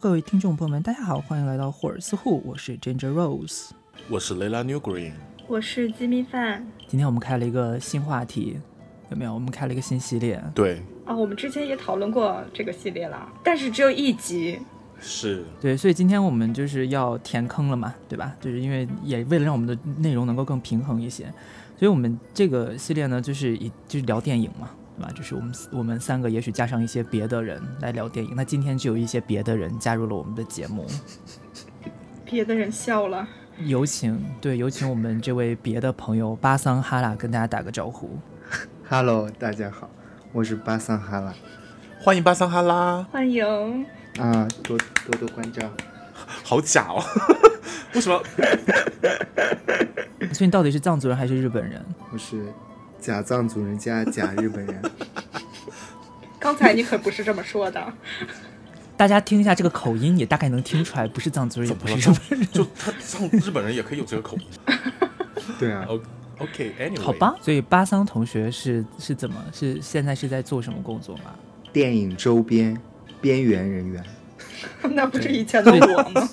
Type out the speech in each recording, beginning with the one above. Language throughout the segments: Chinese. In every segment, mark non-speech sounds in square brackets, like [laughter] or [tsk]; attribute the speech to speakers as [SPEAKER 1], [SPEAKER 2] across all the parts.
[SPEAKER 1] 各位听众朋友们，大家好，欢迎来到霍尔斯户，我是 Ginger Rose，
[SPEAKER 2] 我是 Layla New Green，
[SPEAKER 3] 我是鸡米饭。
[SPEAKER 1] 今天我们开了一个新话题，有没有？我们开了一个新系列。
[SPEAKER 2] 对，
[SPEAKER 3] 啊，我们之前也讨论过这个系列了，但是只有一集。
[SPEAKER 2] 是
[SPEAKER 1] 对，所以今天我们就是要填坑了嘛，对吧？就是因为也为了让我们的内容能够更平衡一些，所以我们这个系列呢，就是以就是聊电影嘛，就是我们我们三个也许加上一些别的人来聊电影。那今天就有一些别的人加入了我们的节目，
[SPEAKER 3] 别的人笑了。
[SPEAKER 1] 有请对，有请我们这位别的朋友巴桑哈拉跟大家打个招呼。
[SPEAKER 4] Hello，大家好，我是巴桑哈拉
[SPEAKER 2] 欢迎巴桑哈拉，
[SPEAKER 3] 欢迎，
[SPEAKER 4] 啊，多多多关照。[laughs]
[SPEAKER 2] 好假哦，[laughs] 为什么？[laughs]
[SPEAKER 1] 所以你到底是藏族人还是日本人？
[SPEAKER 4] 我是假藏族人加假日本人，[laughs]
[SPEAKER 3] 刚才你可不是这么说的。
[SPEAKER 1] 大家听一下这个口音，也大概能听出来，不是藏族人，也不是日本人。
[SPEAKER 2] 就他藏日本人也可以有这个口音。[laughs]
[SPEAKER 4] 对啊 [laughs]
[SPEAKER 2] OK，Anyway，、
[SPEAKER 1] 好吧，所以巴桑同学是是怎么是现在是在做什么工作吗？
[SPEAKER 4] 电影周边边缘人员，
[SPEAKER 3] 那不是以前的我吗？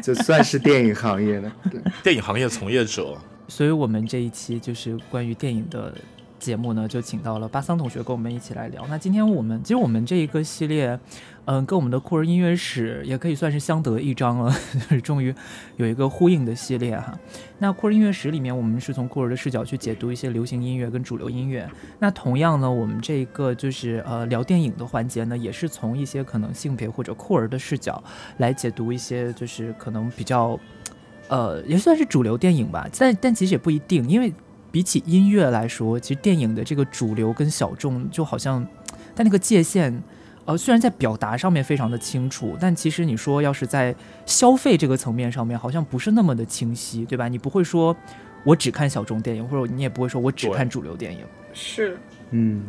[SPEAKER 4] 就算是电影行业的。对，
[SPEAKER 2] 电影行业从业者，
[SPEAKER 1] 所以我们这一期就是关于电影的节目呢，就请到了巴桑同学跟我们一起来聊。那今天我们其实我们这一个系列，嗯、跟我们的酷儿音乐史也可以算是相得益彰了，[laughs] 就是终于有一个呼应的系列哈。那酷儿音乐史里面，我们是从酷儿的视角去解读一些流行音乐跟主流音乐。那同样呢，我们这一个就是呃聊电影的环节呢，也是从一些可能性别或者酷儿的视角来解读一些就是可能比较。呃，也算是主流电影吧，但但其实也不一定，因为比起音乐来说，其实电影的这个主流跟小众就好像，但那个界限，呃，虽然在表达上面非常的清楚，但其实你说要是在消费这个层面上面，好像不是那么的清晰，对吧？你不会说我只看小众电影，或者你也不会说我只看主流电影。
[SPEAKER 3] 是，
[SPEAKER 4] 嗯，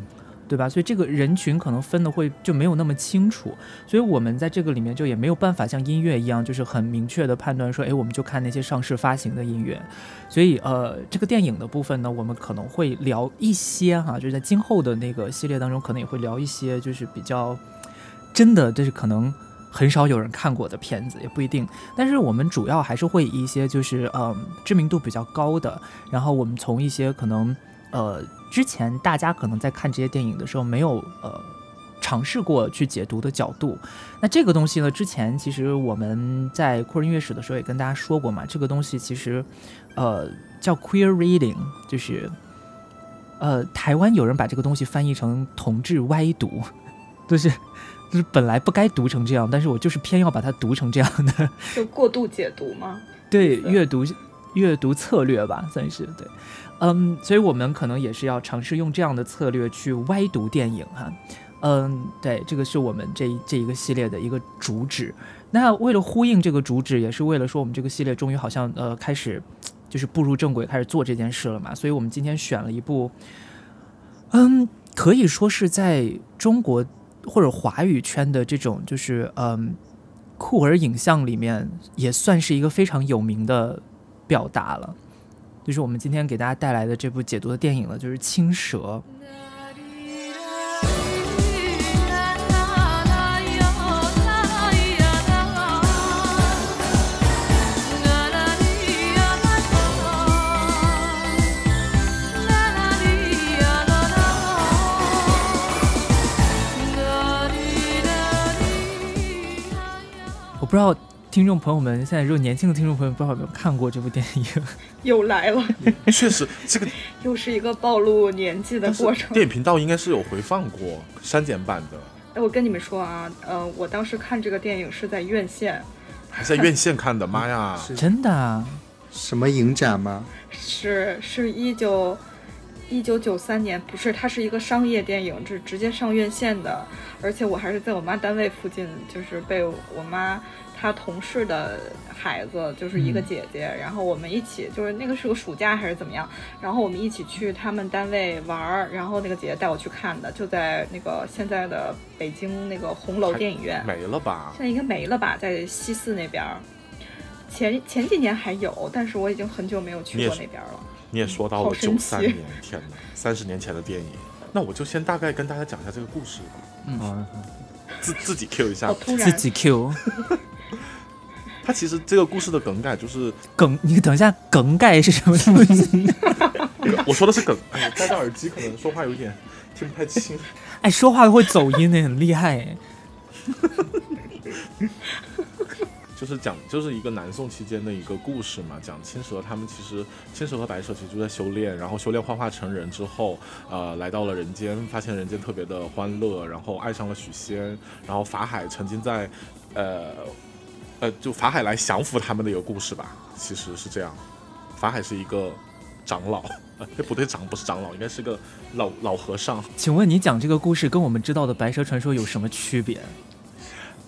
[SPEAKER 1] 对吧？所以这个人群可能分的会就没有那么清楚，所以我们在这个里面就也没有办法像音乐一样，就是很明确的判断说，哎，我们就看那些上市发行的音乐。所以呃，这个电影的部分呢，我们可能会聊一些哈，就是在今后的那个系列当中，可能也会聊一些就是比较真的，就是可能。很少有人看过的片子也不一定，但是我们主要还是会以一些就是嗯知名度比较高的，然后我们从一些可能呃，之前大家可能在看这些电影的时候没有呃尝试过去解读的角度。那这个东西呢，之前其实我们在酷儿音乐史的时候也跟大家说过嘛，这个东西其实呃叫 queer reading，就是呃台湾有人把这个东西翻译成同志歪读，就是就是本来不该读成这样，但是我就是偏要把它读成这样的。
[SPEAKER 3] 就过度解读吗？
[SPEAKER 1] 对阅读阅读策略吧，算是对，嗯，所以我们可能也是要尝试用这样的策略去歪读电影哈，嗯，对，这个是我们这这一个系列的一个主旨。那为了呼应这个主旨，也是为了说我们这个系列终于好像呃开始就是步入正轨，开始做这件事了嘛，所以我们今天选了一部，嗯，可以说是在中国或者华语圈的这种就是嗯。酷儿影像里面也算是一个非常有名的表达了，就是我们今天给大家带来的这部解读的电影了，就是《青蛇》。我不知道听众朋友们现在如果年轻的听众朋友们不知道有没有看过这部电影？[laughs]
[SPEAKER 3] 又来了，
[SPEAKER 2] 确实这个 [laughs]
[SPEAKER 3] 又是一个暴露年纪的过程。
[SPEAKER 2] 电影频道应该是有回放过删减版的，
[SPEAKER 3] 哎，我跟你们说啊，呃，我当时看这个电影是在院线，
[SPEAKER 2] 还在院线看的，妈呀！
[SPEAKER 4] 是 [laughs]
[SPEAKER 1] 真的啊？
[SPEAKER 4] 什么影展吗？
[SPEAKER 3] 是是一九一九九三年，不是，它是一个商业电影，是直接上院线的，而且我还是在我妈单位附近，就是被我妈她同事的孩子，就是一个
[SPEAKER 1] 嗯
[SPEAKER 3] 姐姐，然后我们一起，就是那个是个暑假还是怎么样，然后我们一起去他们单位玩儿，然后那个姐姐带我去看的，就在那个现在的北京那个红楼电影院，
[SPEAKER 2] 没了吧？
[SPEAKER 3] 现在应该没了吧，在西四那边儿。前前几年还有，但是我已经很久没有去过那边了。
[SPEAKER 2] 你也说到了九三年，天哪，三十年前的电影。那我就先大概跟大家讲一下这个故事吧。
[SPEAKER 4] 嗯，
[SPEAKER 2] 自自己 Q 一下
[SPEAKER 1] 自己 Q [laughs]
[SPEAKER 2] 它其实这个故事的梗概就是，
[SPEAKER 1] 梗，你等一下，梗概是什么东西？[laughs]
[SPEAKER 2] 我说的是梗，哎，戴着耳机可能说话有点听不太清。
[SPEAKER 1] 哎，说话会走音的，很厉害哎。[laughs]
[SPEAKER 2] 就是讲，就是一个南宋期间的一个故事嘛，讲青蛇他们其实青蛇和白蛇其实就在修炼，然后修炼幻化成人之后，呃，来到了人间，发现人间特别的欢乐，然后爱上了许仙，然后法海曾经在，呃，呃，就法海来降服他们的一个故事吧，其实是这样，法海是一个长老，呃，[laughs] 不对，长不是长老，应该是个老老和尚。
[SPEAKER 1] 请问你讲这个故事跟我们知道的白蛇传说有什么区别？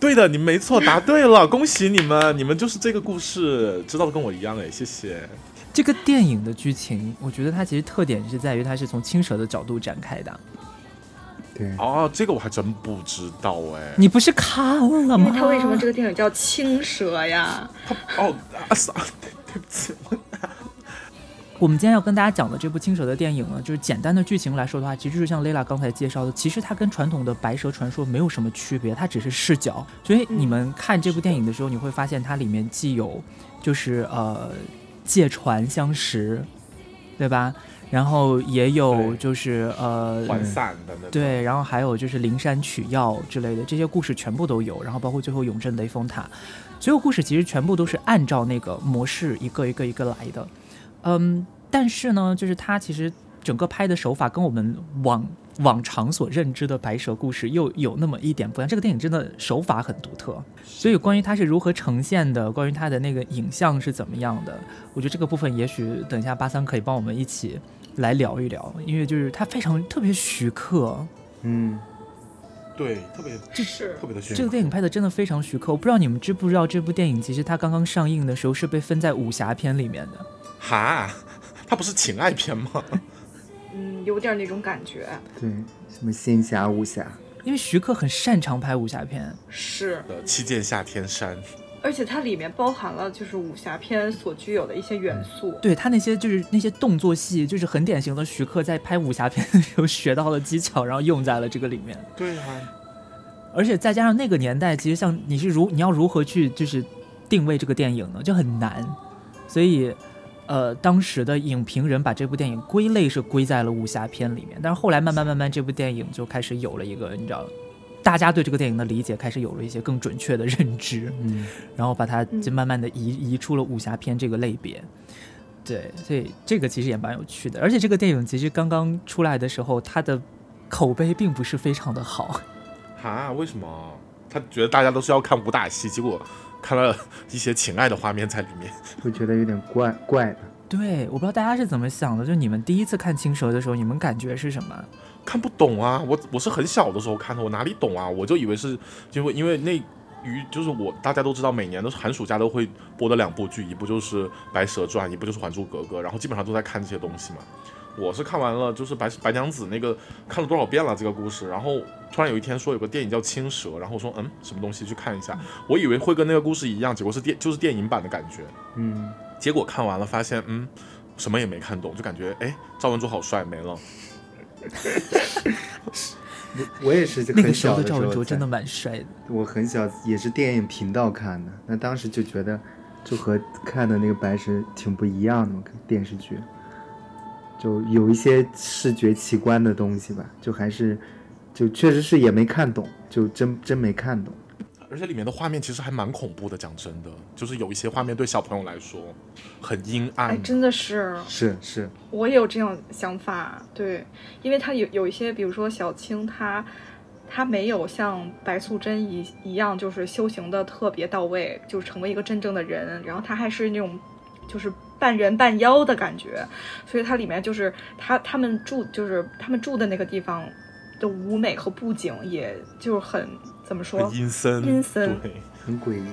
[SPEAKER 2] 对的，你没错，答对了，恭喜你们，你们就是这个故事，知道的跟我一样哎，谢谢。
[SPEAKER 1] 这个电影的剧情，我觉得它其实特点是在于它是从青蛇的角度展开的。
[SPEAKER 4] 对，
[SPEAKER 2] 哦，这个我还真不知道哎。
[SPEAKER 1] 你不是看了
[SPEAKER 3] 因
[SPEAKER 1] 吗？
[SPEAKER 3] 为他为什么这个电影叫青蛇呀？
[SPEAKER 2] 哦啊啥？对对不起，我
[SPEAKER 1] 我们今天要跟大家讲的这部青蛇的电影呢，就是简单的剧情来说的话，其实就像 Lela 刚才介绍的，其实它跟传统的白蛇传说没有什么区别，它只是视角。所以你们看这部电影的时候，你会发现它里面既有就是呃借船相识，对吧？然后也有就是呃
[SPEAKER 2] 涣散的那种。
[SPEAKER 1] 对，然后还有就是灵山取药之类的这些故事全部都有，然后包括最后永镇雷峰塔，所有故事其实全部都是按照那个模式一个一个一个来的。嗯，但是呢，就是它其实整个拍的手法跟我们往往常所认知的白蛇故事又有那么一点不一样。这个电影真的手法很独特，所以关于它是如何呈现的，关于它的那个影像是怎么样的，我觉得这个部分也许等一下八三可以帮我们一起来聊一聊，因为就是它非常特别徐克。
[SPEAKER 4] 嗯，
[SPEAKER 2] 对，特别这
[SPEAKER 3] 是
[SPEAKER 2] 特别的炫。
[SPEAKER 1] 这个电影拍的真的非常徐克，我不知道你们知不知道这部电影其实它刚刚上映的时候是被分在武侠片里面的。
[SPEAKER 2] 哈，它不是情爱片吗？
[SPEAKER 3] 嗯，有点那种感觉。
[SPEAKER 4] 对，什么仙侠武侠，
[SPEAKER 1] 因为徐克很擅长拍武侠片，
[SPEAKER 3] 是，
[SPEAKER 2] 的七剑下天山，
[SPEAKER 3] 而且它里面包含了就是武侠片所具有的一些元素。
[SPEAKER 1] 对他那些就是那些动作戏，就是很典型的徐克在拍武侠片的时候学到的技巧，然后用在了这个里面。
[SPEAKER 2] 对啊，
[SPEAKER 1] 而且再加上那个年代，其实像你是如你要如何去就是定位这个电影呢，就很难。所以，呃，当时的影评人把这部电影归类是归在了武侠片里面，但是后来慢慢慢慢，这部电影就开始有了一个你知道，大家对这个电影的理解开始有了一些更准确的认知，
[SPEAKER 4] 嗯，
[SPEAKER 1] 然后把它就慢慢的移移出了武侠片这个类别。对，所以这个其实也蛮有趣的，而且这个电影其实刚刚出来的时候，它的口碑并不是非常的好。
[SPEAKER 2] 哈，为什么？他觉得大家都是要看武打戏，结果看了一些情爱的画面在里面。
[SPEAKER 4] 会觉得有点怪怪的。
[SPEAKER 1] 对，我不知道大家是怎么想的，就你们第一次看《青蛇》的时候，你们感觉是什么？
[SPEAKER 2] 看不懂啊！我我是很小的时候看的，我哪里懂啊？我就以为是因为因为那于就是我大家都知道，每年都是寒暑假都会播的两部剧，一部就是《白蛇传》，一部就是《还珠格格》，然后基本上都在看这些东西嘛。我是看完了就是白白娘子那个看了多少遍了这个故事，然后突然有一天说有个电影叫《青蛇》，然后我说嗯什么东西去看一下，我以为会跟那个故事一样，结果是电就是电影版的感觉，
[SPEAKER 4] 嗯，
[SPEAKER 2] 结果看完了发现嗯什么也没看懂，就感觉哎赵文卓好帅没了。[laughs]
[SPEAKER 4] 我我也是
[SPEAKER 1] 那个
[SPEAKER 4] 很小
[SPEAKER 1] 时候的赵文
[SPEAKER 4] 时候才
[SPEAKER 1] 卓真的蛮帅的。
[SPEAKER 4] 我很小也是电影频道看的，那当时就觉得就和看的那个白蛇挺不一样的嘛，电视剧，就有一些视觉奇观的东西吧，就还是就确实是也没看懂，就真真没看懂。
[SPEAKER 2] 而且里面的画面其实还蛮恐怖的，讲真的，就是有一些画面对小朋友来说很阴暗。
[SPEAKER 3] 哎，真的是，
[SPEAKER 4] 是是，
[SPEAKER 3] 我也有这种想法。对，因为他有有一些，比如说小青，他他没有像白素贞一一样，就是修行的特别到位，就是成为一个真正的人，然后他还是那种就是半人半妖的感觉，所以它里面就是他他们住就是他们住的那个地方的舞美和布景，也就是很怎么说？
[SPEAKER 2] 阴森，
[SPEAKER 3] 阴森
[SPEAKER 2] 对，
[SPEAKER 4] 很诡异。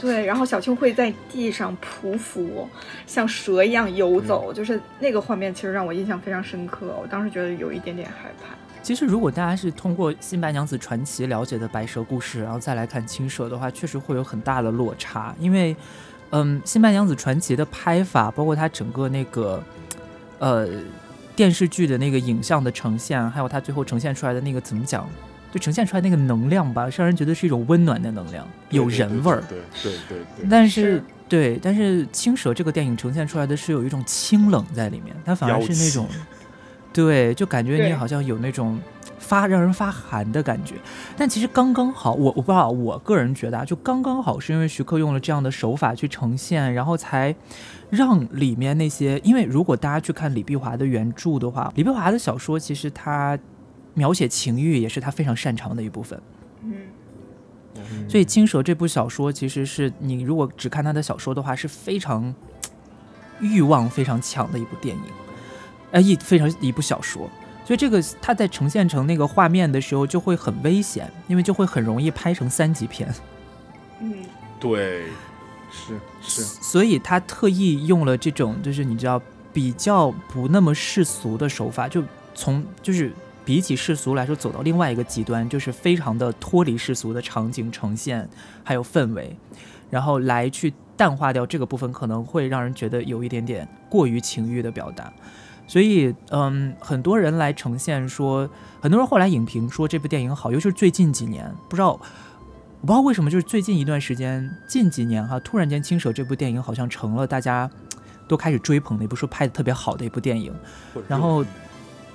[SPEAKER 3] 对，然后小青会在地上匍匐，像蛇一样游走，就是那个画面，其实让我印象非常深刻。我当时觉得有一点点害怕。
[SPEAKER 1] 其实，如果大家是通过《新白娘子传奇》了解的白蛇故事，然后再来看青蛇的话，确实会有很大的落差。因为，嗯，《新白娘子传奇》的拍法，包括它整个那个，呃，电视剧的那个影像的呈现，还有它最后呈现出来的那个怎么讲，就呈现出来那个能量吧，让人觉得是一种温暖的能量，有人味儿。
[SPEAKER 2] 对对对对。
[SPEAKER 1] 但是
[SPEAKER 3] 是
[SPEAKER 1] 对，但是《青蛇》这个电影呈现出来的是有一种清冷在里面，它反而是那种，[laughs] 对，就感觉你好像有那种发让人发寒的感觉。但其实刚刚好，我我不知道，我个人觉得啊，就刚刚好，是因为徐克用了这样的手法去呈现，然后才让里面那些，因为如果大家去看李碧华的原著的话，李碧华的小说其实他描写情欲也是他非常擅长的一部分。
[SPEAKER 3] 嗯，
[SPEAKER 1] 所以《青蛇》这部小说，其实是你如果只看他的小说的话，是非常 [tsk] 欲望非常强的一部电影，呃，一非常一部小说。所以这个它在呈现成那个画面的时候，就会很危险，因为就会很容易拍成三级片。
[SPEAKER 3] 嗯，
[SPEAKER 2] 对，
[SPEAKER 4] 是是，
[SPEAKER 1] 所以他特意用了这种，就是你知道比较不那么世俗的手法，就从就是比起世俗来说，走到另外一个极端，就是非常的脱离世俗的场景呈现，还有氛围，然后来去淡化掉这个部分，可能会让人觉得有一点点过于情欲的表达。所以，嗯，很多人来呈现说，很多人后来影评说这部电影好，尤其是最近几年，不知道我不知道为什么，就是最近一段时间，近几年哈，突然间《青蛇》这部电影好像成了大家都开始追捧的一部说拍的特别好的一部电影。然后，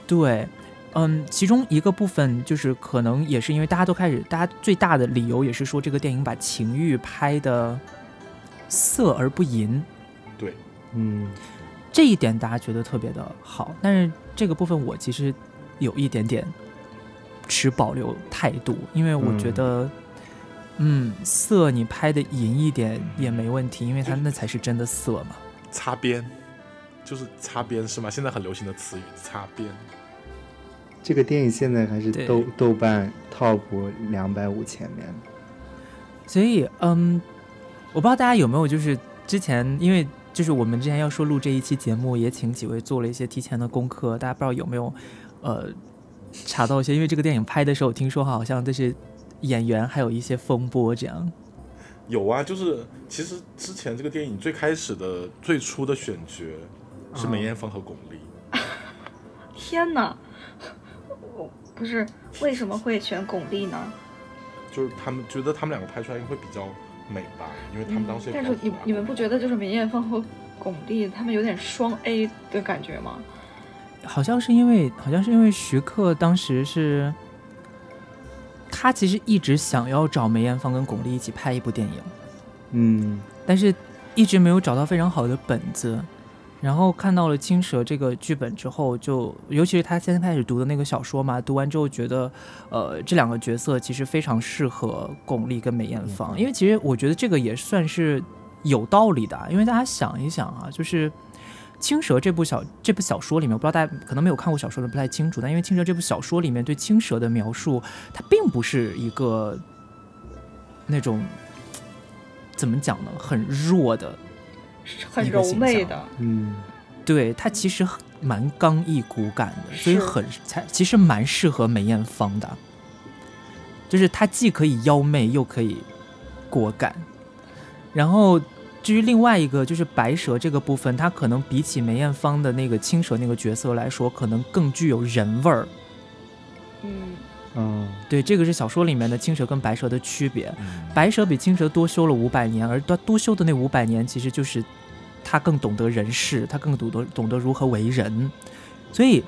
[SPEAKER 1] 对，嗯，其中一个部分就是可能也是因为大家都开始，大家最大的理由也是说这个电影把情欲拍的色而不淫，
[SPEAKER 2] 对，
[SPEAKER 4] 嗯，
[SPEAKER 1] 这一点大家觉得特别的好，但是这个部分我其实有一点点持保留态度，因为我觉
[SPEAKER 4] 嗯
[SPEAKER 1] 得，嗯，色你拍的淫一点也没问题，因为它那才是真的色嘛。
[SPEAKER 2] 擦边，就是擦边是吗？现在很流行的词语，擦边。
[SPEAKER 4] 这个电影现在还是
[SPEAKER 1] 对
[SPEAKER 4] 豆豆瓣 top 两百五前面的。
[SPEAKER 1] 所以，嗯，我不知道大家有没有就是之前，因为就是我们之前要说录这一期节目，也请几位做了一些提前的功课，大家不知道有没有呃查到一些，因为这个电影拍的时候，听说好像这些演员还有一些风波这样。
[SPEAKER 2] 有啊，就是其实之前这个电影最开始的最初的选角是梅艳芳和巩俐，
[SPEAKER 3] 天哪！我不是为什么会选巩俐呢？
[SPEAKER 2] 就是他们觉得他们两个拍出来会比较美吧，因为他们当时也
[SPEAKER 3] 但是你你们不觉得就是梅艳芳和巩俐他们有点双 A 的感觉吗？
[SPEAKER 1] 好像是因为，好像是因为徐克当时是，他其实一直想要找梅艳芳跟巩俐一起拍一部电影，
[SPEAKER 4] 嗯，
[SPEAKER 1] 但是一直没有找到非常好的本子。然后看到了《青蛇》这个剧本之后就，尤其是他先开始读的那个小说嘛，读完之后觉得，呃，这两个角色其实非常适合巩俐跟梅艳芳，因为其实我觉得这个也算是有道理的啊，因为大家想一想啊，就是《青蛇》这部小这部小说里面，我不知道大家可能没有看过小说的不太清楚，但因为《青蛇》这部小说里面对青蛇的描述，它并不是一个那种怎么讲呢，很弱的
[SPEAKER 3] 很柔媚的，
[SPEAKER 4] 嗯，
[SPEAKER 1] 对，它其实蛮刚毅骨感的，所以很才其实蛮适合梅艳芳的，就是它既可以妖媚又可以果敢。然后至于另外一个就是白蛇这个部分，它可能比起梅艳芳的那个青蛇那个角色来说，可能更具有人味儿。
[SPEAKER 3] 嗯，
[SPEAKER 4] 哦，
[SPEAKER 1] 对，这个是小说里面的青蛇跟白蛇的区别。
[SPEAKER 2] 嗯
[SPEAKER 1] 白蛇比青蛇多修了五百年，而多多修的那五百年，其实就是他更懂得人事，他更懂得懂得如何为人。所以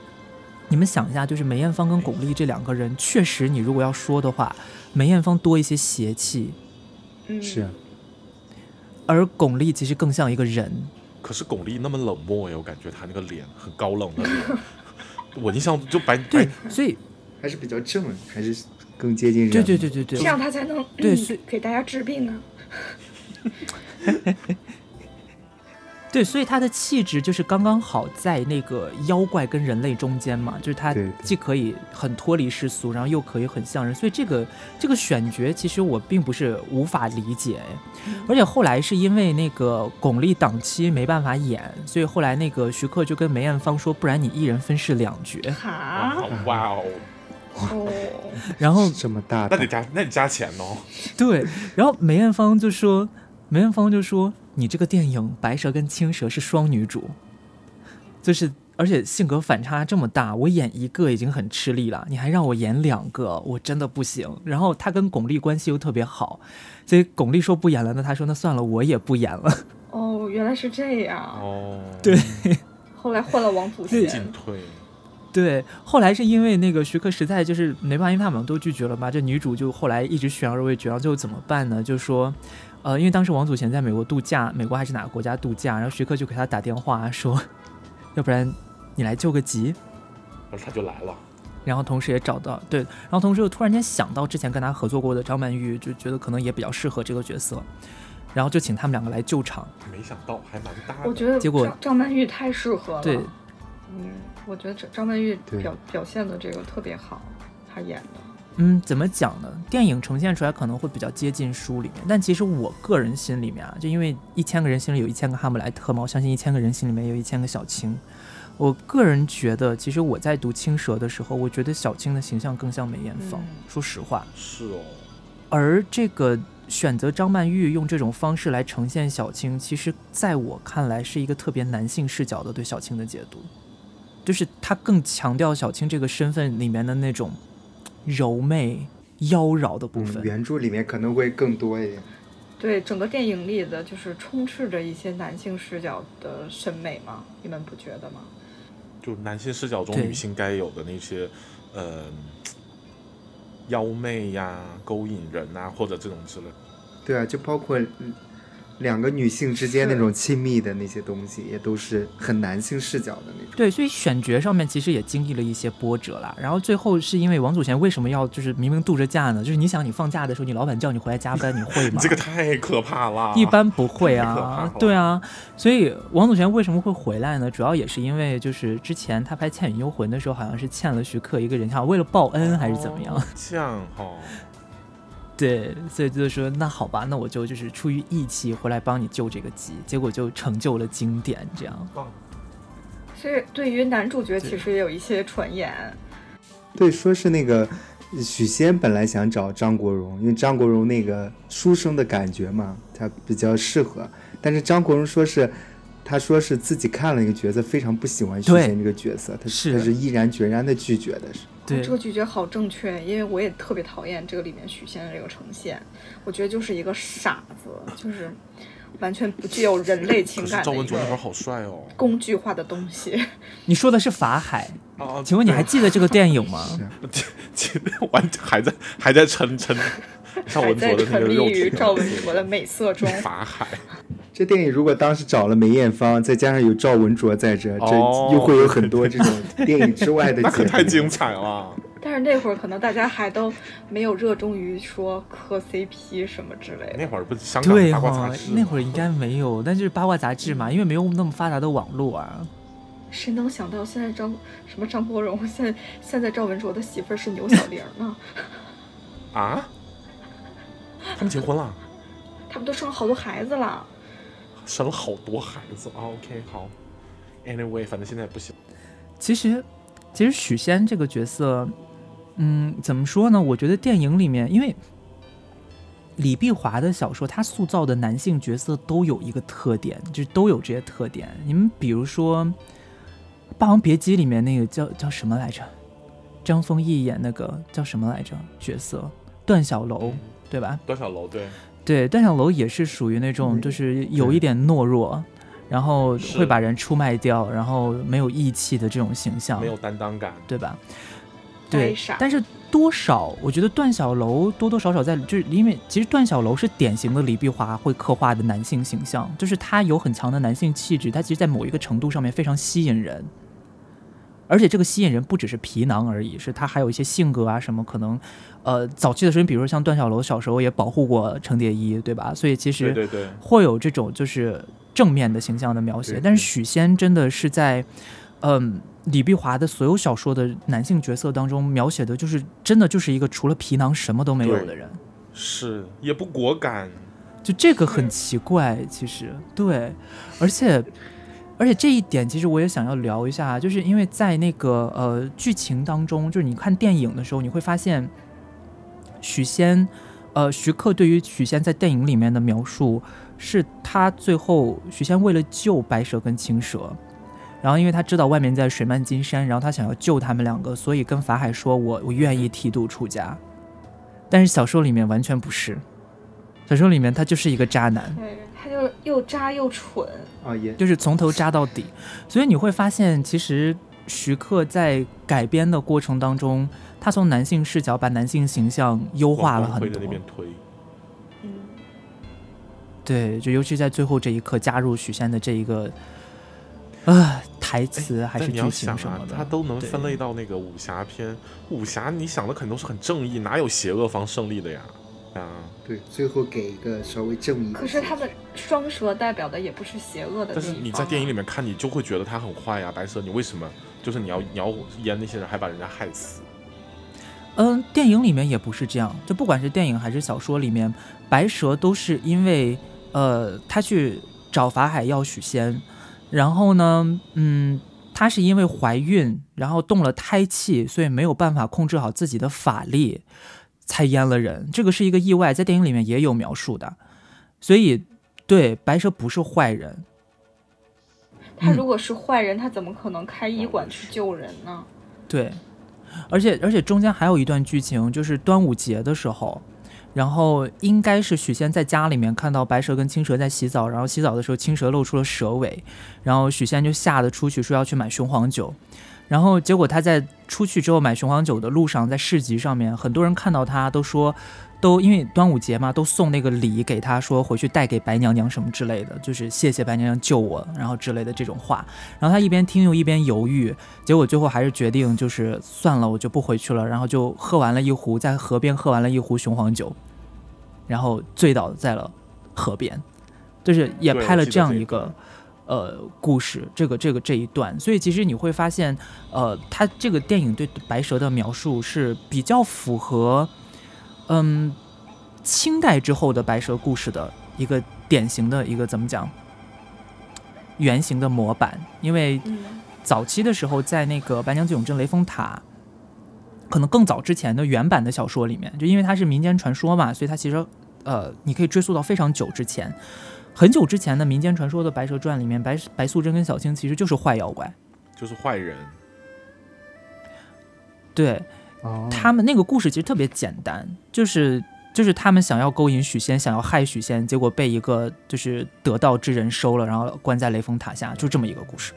[SPEAKER 1] 你们想一下，就是梅艳芳跟巩俐这两个人，确实你如果要说的话，梅艳芳多一些邪气，
[SPEAKER 3] 嗯
[SPEAKER 4] 是啊，
[SPEAKER 1] 而巩俐其实更像一个人。
[SPEAKER 2] 可是巩俐那么冷漠呀，我感觉她那个脸很高冷的脸，[laughs] 我印象就白
[SPEAKER 1] 对
[SPEAKER 2] 白，
[SPEAKER 1] 所以
[SPEAKER 4] 还是比较正，还是更接近人。
[SPEAKER 1] 对对对对对。
[SPEAKER 3] 这，样他才能嗯
[SPEAKER 1] 对
[SPEAKER 3] 给大家治病啊。[laughs]
[SPEAKER 1] 对，所以他的气质就是刚刚好在那个妖怪跟人类中间嘛，就是他既可以很脱离世俗，然后又可以很像人，所以这个这个选角其实我并不是无法理解，而且后来是因为那个巩俐档期没办法演，所以后来那个徐克就跟梅艳芳说，不然你一人分饰两角，
[SPEAKER 3] 哈
[SPEAKER 2] 哇哦，
[SPEAKER 3] 哦，
[SPEAKER 1] 然后
[SPEAKER 4] 这么大，
[SPEAKER 2] 那得加那得加钱哦。
[SPEAKER 1] 对，然后梅艳芳就说，梅艳芳就说，你这个电影《白蛇》跟青蛇是双女主，就是而且性格反差这么大，我演一个已经很吃力了，你还让我演两个，我真的不行。然后她跟巩俐关系又特别好，所以巩俐说不演了，那他说那算了，我也不演了。
[SPEAKER 3] 哦，原来是这样。
[SPEAKER 2] 哦，
[SPEAKER 1] 对，[laughs]
[SPEAKER 3] 后来换了王祖
[SPEAKER 1] 对
[SPEAKER 3] 贤
[SPEAKER 2] 进。退，
[SPEAKER 1] 对，后来是因为那个徐克实在就是没办法，因为他们都拒绝了嘛，这女主就后来一直悬而未决，然后最后怎么办呢？就说，呃，因为当时王祖贤在美国度假，美国还是哪个国家度假，然后徐克就给他打电话说，[laughs] 要不然你来救个急。
[SPEAKER 2] 然后他就来了。
[SPEAKER 1] 然后同时也找到对，然后同时又突然间想到之前跟他合作过的张曼玉，就觉得可能也比较适合这个角色，然后就请他们两个来救场。
[SPEAKER 2] 没想到还蛮搭的。
[SPEAKER 3] 我觉得
[SPEAKER 1] 结果
[SPEAKER 3] 张张曼玉太适合了。
[SPEAKER 1] 对，
[SPEAKER 3] 嗯，我觉得张张曼玉表表现的这个特别好，她演的。
[SPEAKER 1] 嗯，怎么讲呢？电影呈现出来可能会比较接近书里面，但其实我个人心里面啊，就因为一千个人心里有一千个哈姆莱特嘛，我相信一千个人心里面有一千个小青。我个人觉得，其实我在读《青蛇》的时候，我觉得小青的形象更像梅艳芳。
[SPEAKER 3] 嗯
[SPEAKER 1] 说实话，
[SPEAKER 2] 是哦，
[SPEAKER 1] 而这个选择张曼玉用这种方式来呈现小青，其实在我看来是一个特别男性视角的对小青的解读，就是他更强调小青这个身份里面的那种柔媚、妖娆的部
[SPEAKER 4] 嗯
[SPEAKER 1] 分。
[SPEAKER 4] 原著里面可能会更多一点。
[SPEAKER 3] 对整个电影里的就是充斥着一些男性视角的审美嘛，你们不觉得吗？
[SPEAKER 2] 就男性视角中女性该有的那些，呃，妖媚呀、勾引人啊，或者这种之类。
[SPEAKER 4] 对啊，就包括嗯两个女性之间那种亲密的那些东西，也都是很男性视角的那种。
[SPEAKER 1] 对，所以选角上面其实也经历了一些波折啦。然后最后是因为王祖贤为什么要就是明明度着假呢？就是你想你放假的时候，你老板叫你回来加班，你会吗？[laughs]
[SPEAKER 2] 这个太可怕了。
[SPEAKER 1] 一般不会啊对啊，所以王祖贤为什么会回来呢？主要也是因为就是之前他拍《倩女幽魂》的时候，好像是欠了徐克一个人像，为了报恩还是怎么样？
[SPEAKER 2] 哦这样哈，
[SPEAKER 1] 对，所以就说那好吧，那我就就是出于义气回来帮你救这个急，结果就成就了经典这样。
[SPEAKER 2] 棒。
[SPEAKER 3] 所以对于男主角其实也有一些传言，
[SPEAKER 4] 对，说是那个许仙本来想找张国荣，因为张国荣那个书生的感觉嘛，他比较适合。但是张国荣说是，他说是自己看了一个角色，非常不喜欢许仙这个角色，他
[SPEAKER 1] 是
[SPEAKER 4] 他是毅然决然的拒绝的，是。
[SPEAKER 1] 对
[SPEAKER 3] 这个拒绝好正确，因为我也特别讨厌这个里面许仙的这个呈现，我觉得就是一个傻子，就是完全不具有人类情感
[SPEAKER 2] 赵文卓那会儿好帅哦。
[SPEAKER 3] 工具化的东西。[laughs]
[SPEAKER 1] 你说的是法海，
[SPEAKER 2] 啊，
[SPEAKER 1] 请问你还记得这个电影吗？[laughs]
[SPEAKER 2] 这完还在还在沉沉赵
[SPEAKER 3] 还
[SPEAKER 2] 文卓
[SPEAKER 3] 在沉
[SPEAKER 2] 的那个肉
[SPEAKER 3] 迷于
[SPEAKER 2] 体
[SPEAKER 3] 赵文卓的美色中，[laughs]
[SPEAKER 2] 法海，
[SPEAKER 4] 这电影如果当时找了梅艳芳，再加上有赵文卓在这，这
[SPEAKER 2] 哦
[SPEAKER 4] 又会有很多这种电影之外的 [laughs]
[SPEAKER 2] 那可太精彩了。[laughs]
[SPEAKER 3] 但是那会儿可能大家还都没有热衷于说磕 CP 什么之类的。
[SPEAKER 2] 那会儿不是香港
[SPEAKER 1] 对
[SPEAKER 2] 八卦
[SPEAKER 1] 哈、
[SPEAKER 2] 杂志
[SPEAKER 1] 那会儿应该没有，但就是八卦杂志嘛，因为没有那么发达的网络啊。
[SPEAKER 3] 谁能想到现在张什么张国荣，现在现在赵文卓的媳妇儿是牛小玲呢？
[SPEAKER 2] 啊？他们结婚了，
[SPEAKER 3] 他们都生了好多孩子了。
[SPEAKER 2] 生了好多孩子啊。OK，好。Anyway，反正现在不行。
[SPEAKER 1] 其实，其实许仙这个角色，嗯，怎么说呢？我觉得电影里面，因为李碧华的小说，他塑造的男性角色都有一个特点，就是都有这些特点。你们比如说《霸王别姬》里面那个叫叫什么来着？张丰毅演那个叫什么来着？角色段小楼，对吧？
[SPEAKER 2] 段小楼对，
[SPEAKER 1] 对，段小楼也是属于那种
[SPEAKER 4] 嗯
[SPEAKER 1] 就是有一点懦弱，然后会把人出卖掉，然后没有义气的这种形象
[SPEAKER 2] 没，有担当感。
[SPEAKER 1] 对吧？对，但是多少，我觉得段小楼多多少少在，就是因为其实段小楼是典型的李碧华会刻画的男性形象，就是他有很强的男性气质，他其实在某一个程度上面非常吸引人。而且这个吸引人不只是皮囊而已，是他还有一些性格啊什么可能，呃，早期的时候，比如说像段小楼小时候也保护过程蝶衣，对吧？所以其实
[SPEAKER 2] 对对对，
[SPEAKER 1] 会有这种就是正面的形象的描写
[SPEAKER 4] 对，
[SPEAKER 1] 但是许仙真的是在，嗯，李碧华的所有小说的男性角色当中描写的就是真的就是一个除了皮囊什么都没有的人，
[SPEAKER 2] 是也不果敢。
[SPEAKER 1] 就这个很奇怪，其实对，而且。而且这一点，其实我也想要聊一下，就是因为在那个呃剧情当中，就是你看电影的时候，你会发现，许仙，呃，徐克对于许仙在电影里面的描述，是他最后许仙为了救白蛇跟青蛇，然后因为他知道外面在水漫金山，然后他想要救他们两个，所以跟法海说：“我我愿意剃度出家。”但是小说里面完全不是，小说里面他就是一个渣男，
[SPEAKER 3] 他就又渣又蠢。
[SPEAKER 4] 啊，也
[SPEAKER 1] 就是从头渣到底。所以你会发现，其实徐克在改编的过程当中，他从男性视角把男性形象优化了很多。
[SPEAKER 2] 的那边推。
[SPEAKER 3] 嗯，
[SPEAKER 1] 对，就尤其在最后这一刻加入许仙的这一个，啊，台词还是剧情什么，的，
[SPEAKER 2] 他都能分类到那个武侠片，武侠你想的肯定都是很正义，哪有邪恶方胜利的呀？啊，
[SPEAKER 4] 对，最后给一个稍微正义。
[SPEAKER 3] 可是他们双蛇代表的也不是邪恶的。
[SPEAKER 2] 但是你在电影里面看，你就会觉得他很坏呀。白蛇，你为什么就是你要你要阉那些人，还把人家害死？
[SPEAKER 1] 嗯，电影里面也不是这样，就不管是电影还是小说里面，白蛇都是因为呃，他去找法海要许仙，然后呢，嗯，她是因为怀孕，然后动了胎气，所以没有办法控制好自己的法力，才淹了人。这个是一个意外，在电影里面也有描述的，所以对白蛇不是坏人，
[SPEAKER 3] 他如果是坏人，他怎么可能开医馆去救人呢？
[SPEAKER 1] 对，而且而且中间还有一段剧情，就是端午节的时候，然后应该是许仙在家里面看到白蛇跟青蛇在洗澡，然后洗澡的时候青蛇露出了蛇尾，然后许仙就吓得出去说要去买雄黄酒，然后结果他在出去之后买雄黄酒的路上，在市集上面，很多人看到他都说。都因为端午节嘛，都送那个礼给他，说回去带给白娘娘什么之类的，就是谢谢白娘娘救我，然后之类的这种话。然后他一边听又一边犹豫，结果最后还是决定就是算了，我就不回去了。然后就喝完了一壶，在河边喝完了一壶雄黄酒，然后醉倒在了河边，就是也拍了这样
[SPEAKER 2] 一
[SPEAKER 1] 个呃故事，这个这个这一段。所以其实你会发现，呃，他这个电影对白蛇的描述是比较符合，嗯，清代之后的白蛇故事的一个典型的一个怎么讲？原型的模板，因为
[SPEAKER 3] 嗯，
[SPEAKER 1] 早期的时候，在那个白娘子永镇雷峰塔，可能更早之前的原版的小说里面，就因为它是民间传说嘛，所以它其实呃，你可以追溯到非常久之前，很久之前的民间传说的《白蛇传》里面，白白素贞跟小青其实就是坏妖怪，
[SPEAKER 2] 就是坏人。
[SPEAKER 1] 对
[SPEAKER 4] 哦，
[SPEAKER 1] 他们那个故事其实特别简单，就是。就是他们想要勾引许仙，想要害许仙，结果被一个就是得道之人收了，然后关在雷峰塔下，就这么一个故事。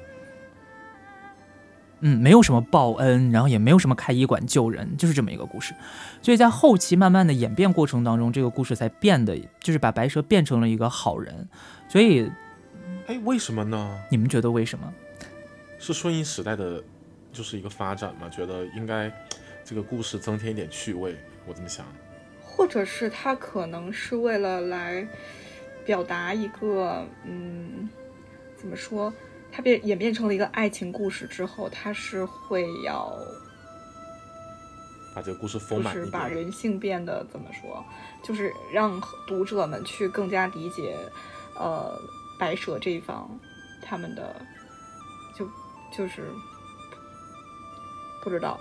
[SPEAKER 1] 嗯，没有什么报恩，然后也没有什么开医馆救人，就是这么一个故事。所以在后期慢慢的演变过程当中，这个故事才变得就是把白蛇变成了一个好人。所以
[SPEAKER 2] 哎，为什么呢？
[SPEAKER 1] 你们觉得为什么？
[SPEAKER 2] 是顺应时代的，就是一个发展嘛？觉得应该这个故事增添一点趣味，我这么想。
[SPEAKER 3] 或者是他可能是为了来表达一个，嗯，怎么说？它变演变成了一个爱情故事之后，它是会要
[SPEAKER 2] 把这个故事丰
[SPEAKER 3] 就是
[SPEAKER 2] 满一点。
[SPEAKER 3] 把人性变得怎么说？就是让读者们去更加理解，呃，白蛇这一方他们的，就就是不知道。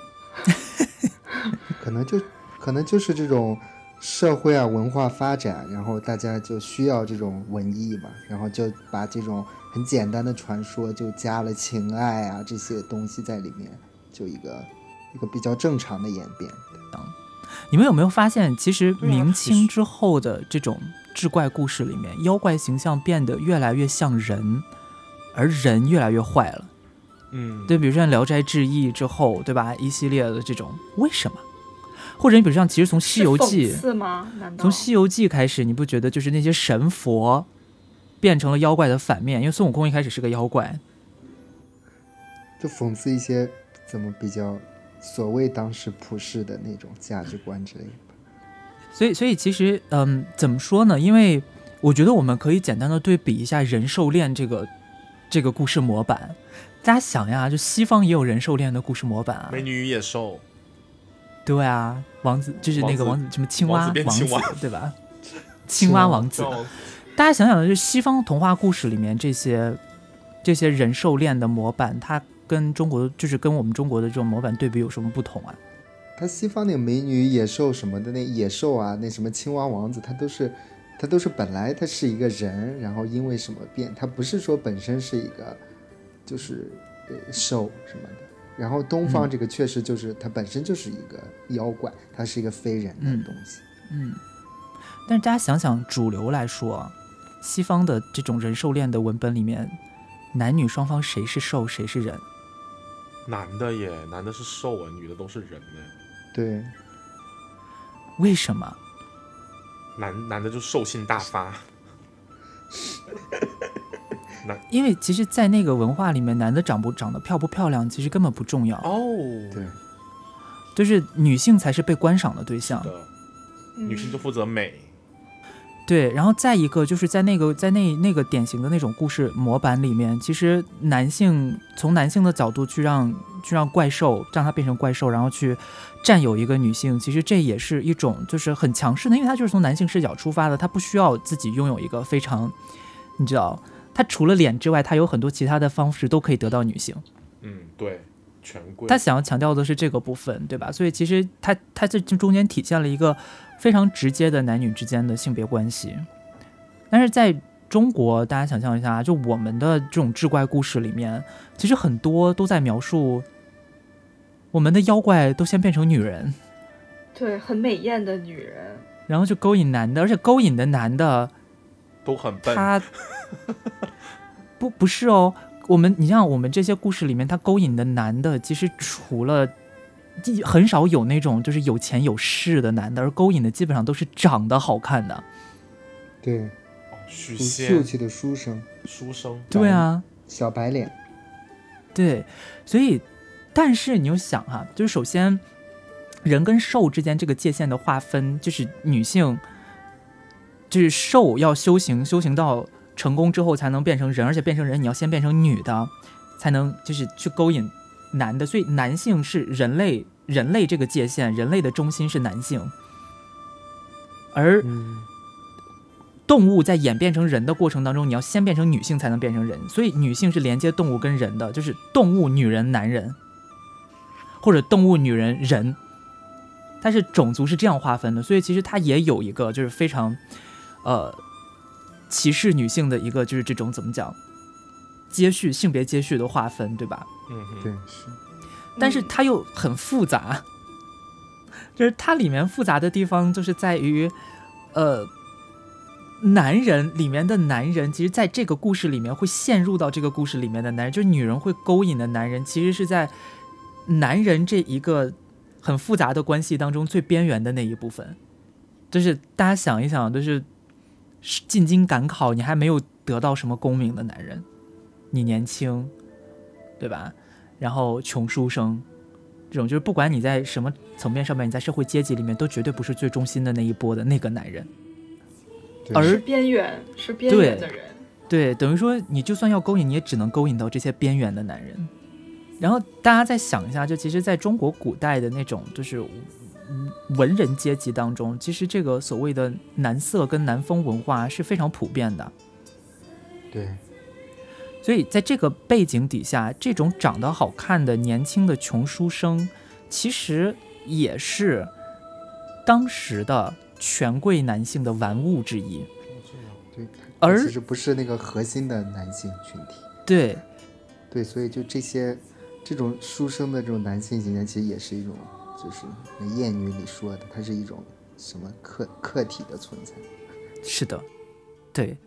[SPEAKER 3] [laughs]
[SPEAKER 4] 可能就可能就是这种社会啊文化发展，然后大家就需要这种文艺嘛，然后就把这种很简单的传说就加了情爱啊这些东西在里面，就一个一个比较正常的演变。
[SPEAKER 1] 你们有没有发现，其实明清之后的这种志怪故事里面，妖怪形象变得越来越像人，而人越来越坏了。
[SPEAKER 2] 嗯，
[SPEAKER 1] 对，比如像《聊斋志异》之后，对吧？一系列的这种为什么？或者你比如像，其实从《西游记
[SPEAKER 3] 是》吗？难道
[SPEAKER 1] 从《西游记》开始，你不觉得就是那些神佛变成了妖怪的反面？因为孙悟空一开始是个妖怪，
[SPEAKER 4] 就讽刺一些怎么比较所谓当时普世的那种价值观之类的。
[SPEAKER 1] 所以，所以其实，嗯，怎么说呢？因为我觉得我们可以简单的对比一下人兽恋这个这个故事模板。大家想呀，就西方也有人兽恋的故事模板啊。
[SPEAKER 2] 美女与野兽，
[SPEAKER 1] 对啊，王子就是那个
[SPEAKER 2] 王子
[SPEAKER 1] 王子什么青蛙
[SPEAKER 2] 王子青蛙
[SPEAKER 1] 对吧？青蛙王子，[laughs] 大家想想，就是西方童话故事里面这些这些人兽恋的模板，它跟中国就是跟我们中国的这种模板对比有什么不同啊？
[SPEAKER 4] 它西方那个美女野兽什么的，那野兽啊，那什么青蛙王子，它都是，它都是本来它是一个人，然后因为什么变，它不是说本身是一个，就是呃兽什么的。然后东方这个确实就是它本身就是一个妖怪，它是一个非人的东西。
[SPEAKER 1] 嗯，但是大家想想，主流来说，西方的这种人兽恋的文本里面，男女双方谁是兽，谁是人？
[SPEAKER 2] 男的耶，男的是兽啊，女的都是人呢。
[SPEAKER 4] 对，
[SPEAKER 1] 为什么？
[SPEAKER 2] 男男的就兽性大发。[laughs] 男，
[SPEAKER 1] 因为其实，在那个文化里面，男的长不长得漂不漂亮，其实根本不重要，
[SPEAKER 2] 哦，
[SPEAKER 4] 对，
[SPEAKER 1] 就是女性才是被观赏的对象。
[SPEAKER 2] 女性就负责美。
[SPEAKER 1] 对，然后再一个就是在那个在那那个典型的那种故事模板里面，其实男性从男性的角度去让去让怪兽让他变成怪兽，然后去占有一个女性，其实这也是一种就是很强势的，因为他就是从男性视角出发的，他不需要自己拥有一个非常，你知道，他除了脸之外，他有很多其他的方式都可以得到女性。
[SPEAKER 2] 嗯，对，权贵。
[SPEAKER 1] 他想要强调的是这个部分，对吧？所以其实他他这中间体现了一个非常直接的男女之间的性别关系。但是在中国，大家想象一下，就我们的这种志怪故事里面，其实很多都在描述我们的妖怪都先变成女人，
[SPEAKER 3] 对，很美艳的女人，
[SPEAKER 1] 然后就勾引男的，而且勾引的男的
[SPEAKER 2] 都很笨。
[SPEAKER 1] 他 [laughs] 不不是哦，我们你像我们这些故事里面，他勾引的男的，其实除了一很少有那种就是有钱有势的男的，而勾引的基本上都是长得好看的。
[SPEAKER 4] 对，
[SPEAKER 2] 哦许
[SPEAKER 4] 很秀、气的书生，
[SPEAKER 2] 书生。
[SPEAKER 1] 对啊，
[SPEAKER 4] 小白脸，
[SPEAKER 1] 对，所以但是你又想哈、就是首先人跟兽之间这个界限的划分，就是女性就是兽要修行，修行到成功之后才能变成人，而且变成人你要先变成女的，才能就是去勾引男的，所以男性是人类人类这个界限，人类的中心是男性，而
[SPEAKER 4] 嗯，
[SPEAKER 1] 动物在演变成人的过程当中，你要先变成女性才能变成人，所以女性是连接动物跟人的，就是动物、女人、男人，或者动物、女人、人，但是种族是这样划分的，所以其实它也有一个就是非常，呃，歧视女性的一个就是这种怎么讲，接续性别接续的划分，对吧？
[SPEAKER 2] 嗯哼，
[SPEAKER 4] 对，是，
[SPEAKER 1] 但是它又很复杂，[laughs] 就是它里面复杂的地方就是在于，呃，男人里面的男人，其实在这个故事里面会陷入到这个故事里面的男人，就是女人会勾引的男人，其实是在男人这一个很复杂的关系当中最边缘的那一部分。就是大家想一想，就是进京赶考，你还没有得到什么功名的男人，你年轻，对吧？然后穷书生，这种就是不管你在什么层面上面，你在社会阶级里面都绝对不是最中心的那一波的那个男人。而
[SPEAKER 3] 是边缘，是边缘的人。
[SPEAKER 1] 对，等于说你就算要勾引，你也只能勾引到这些边缘的男人。然后大家再想一下，就其实在中国古代的那种就是嗯文人阶级当中，其实这个所谓的男色跟男风文化是非常普遍的。
[SPEAKER 4] 对，
[SPEAKER 1] 所以在这个背景底下，这种长得好看的年轻的穷书生，其实也是当时的权贵男性的玩物之一。
[SPEAKER 4] 对，
[SPEAKER 1] 而
[SPEAKER 4] 其实不是那个核心的男性群体。
[SPEAKER 1] 对，
[SPEAKER 4] 对，所以就这些这种书生的这种男性形象，其实也是一种，就是那谚语里说的，它是一种什么客客体的存在。
[SPEAKER 1] 是的，对。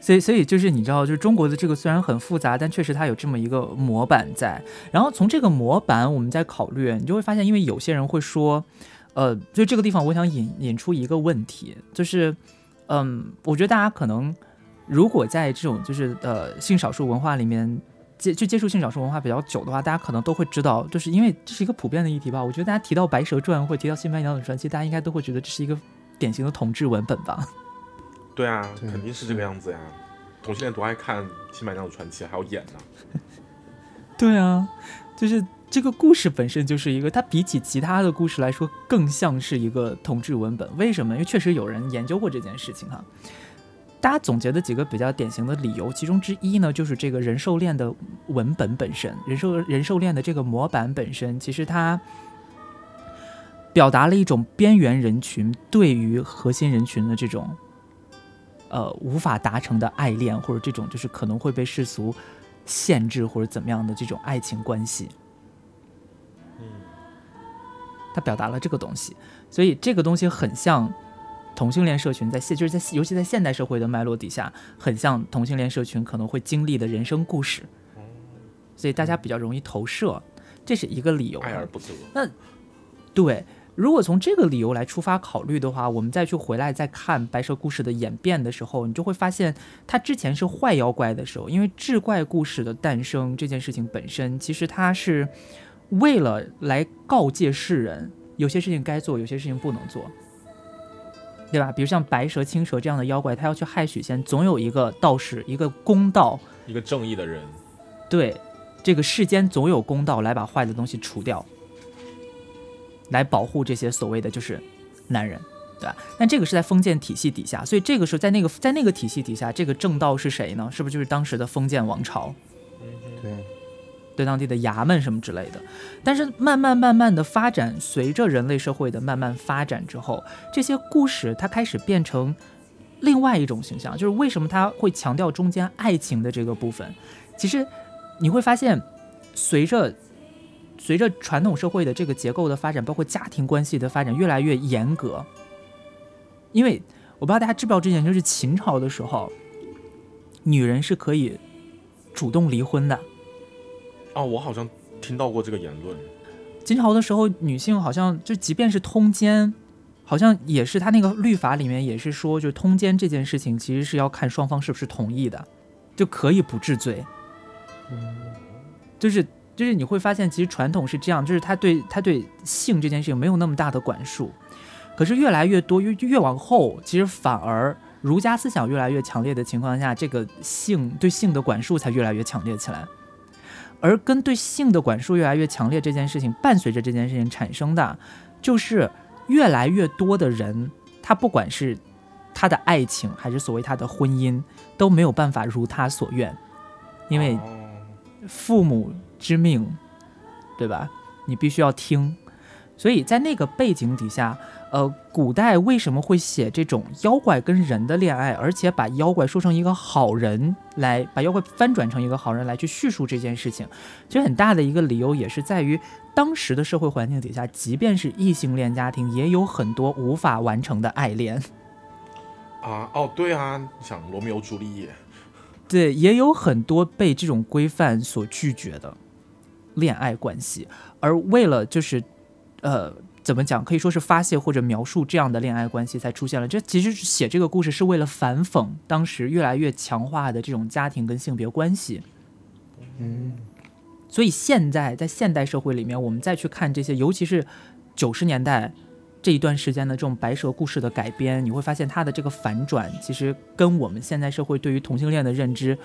[SPEAKER 1] 所以，所以就是你知道，就是中国的这个虽然很复杂，但确实它有这么一个模板在。然后从这个模板，我们再考虑，你就会发现，因为有些人会说，呃，就这个地方，我想引引出一个问题，就是，嗯，我觉得大家可能如果在这种就是呃性少数文化里面接就接触性少数文化比较久的话，大家可能都会知道，就是因为这是一个普遍的议题吧。我觉得大家提到《白蛇传》或提到《新白娘子传奇》，大家应该都会觉得这是一个典型的同志文本吧。
[SPEAKER 2] 对啊，
[SPEAKER 4] 对
[SPEAKER 2] 肯定是这个样子呀。同性恋多爱看《新白娘子传奇》，还要演呢。[laughs]
[SPEAKER 1] 对啊，就是这个故事本身就是一个，它比起其他的故事来说，更像是一个同志文本。为什么？因为确实有人研究过这件事情哈。大家总结的几个比较典型的理由，其中之一呢，就是这个人兽恋的文本本身，人兽人兽恋的这个模板本身，其实它表达了一种边缘人群对于核心人群的这种呃无法达成的爱恋，或者这种就是可能会被世俗限制或者怎么样的这种爱情关系。
[SPEAKER 2] 嗯，
[SPEAKER 1] 他表达了这个东西，所以这个东西很像同性恋社群在现就是在尤其在现代社会的脉络底下，很像同性恋社群可能会经历的人生故事，所以大家比较容易投射，这是一个理由啊。
[SPEAKER 2] 爱而不得。
[SPEAKER 1] 那对，如果从这个理由来出发考虑的话，我们再去回来再看白蛇故事的演变的时候，你就会发现，它之前是坏妖怪的时候，因为志怪故事的诞生这件事情本身，其实它是为了来告诫世人，有些事情该做，有些事情不能做。对吧？比如像白蛇、青蛇这样的妖怪，他要去害许仙，总有一个道士，一个公道，
[SPEAKER 2] 一个正义的人，
[SPEAKER 1] 对，这个世间总有公道来把坏的东西除掉，来保护这些所谓的就是男人，对吧？但这个是在封建体系底下，所以这个时候在那个在那个体系底下，这个正道是谁呢？是不是就是当时的封建王朝？
[SPEAKER 4] 对，
[SPEAKER 1] 对当地的衙门什么之类的。但是慢慢慢慢的发展，随着人类社会的慢慢发展之后，这些故事它开始变成另外一种形象，就是为什么它会强调中间爱情的这个部分？其实你会发现，随着随着传统社会的这个结构的发展，包括家庭关系的发展越来越严格，因为我不知道大家知不知道这件事，就是秦朝的时候，女人是可以主动离婚的。
[SPEAKER 2] 哦，我好像听到过这个言论。
[SPEAKER 1] 秦朝的时候，女性好像就即便是通奸，好像也是他那个律法里面也是说，就通奸这件事情其实是要看双方是不是同意的，就可以不治罪。嗯就是就是你会发现，其实传统是这样，就是他对他对性这件事情没有那么大的管束，可是越来越多越越往后，其实反而儒家思想越来越强烈的情况下，这个性对性的管束才越来越强烈起来。而跟对性的管束越来越强烈这件事情，伴随着这件事情产生的，就是越来越多的人，他不管是他的爱情还是所谓他的婚姻，都没有办法如他所愿，因为
[SPEAKER 2] 哦。
[SPEAKER 1] 父母之命，对吧？你必须要听。所以在那个背景底下，呃，古代为什么会写这种妖怪跟人的恋爱，而且把妖怪说成一个好人来，把妖怪翻转成一个好人来去叙述这件事情？其实很大的一个理由也是在于当时的社会环境底下，即便是异性恋家庭，也有很多无法完成的爱恋。
[SPEAKER 2] 啊，哦，对啊，想罗密欧朱丽叶，
[SPEAKER 1] 对，也有很多被这种规范所拒绝的恋爱关系，而为了就是，呃，怎么讲，可以说是发泄或者描述这样的恋爱关系，才出现了。这其实写这个故事是为了反讽当时越来越强化的这种家庭跟性别关系。
[SPEAKER 4] 嗯，
[SPEAKER 1] 所以现在在现代社会里面，我们再去看这些，尤其是九十年代这一段时间的这种白蛇故事的改编，你会发现它的这个反转，其实跟我们现在社会对于同性恋的认知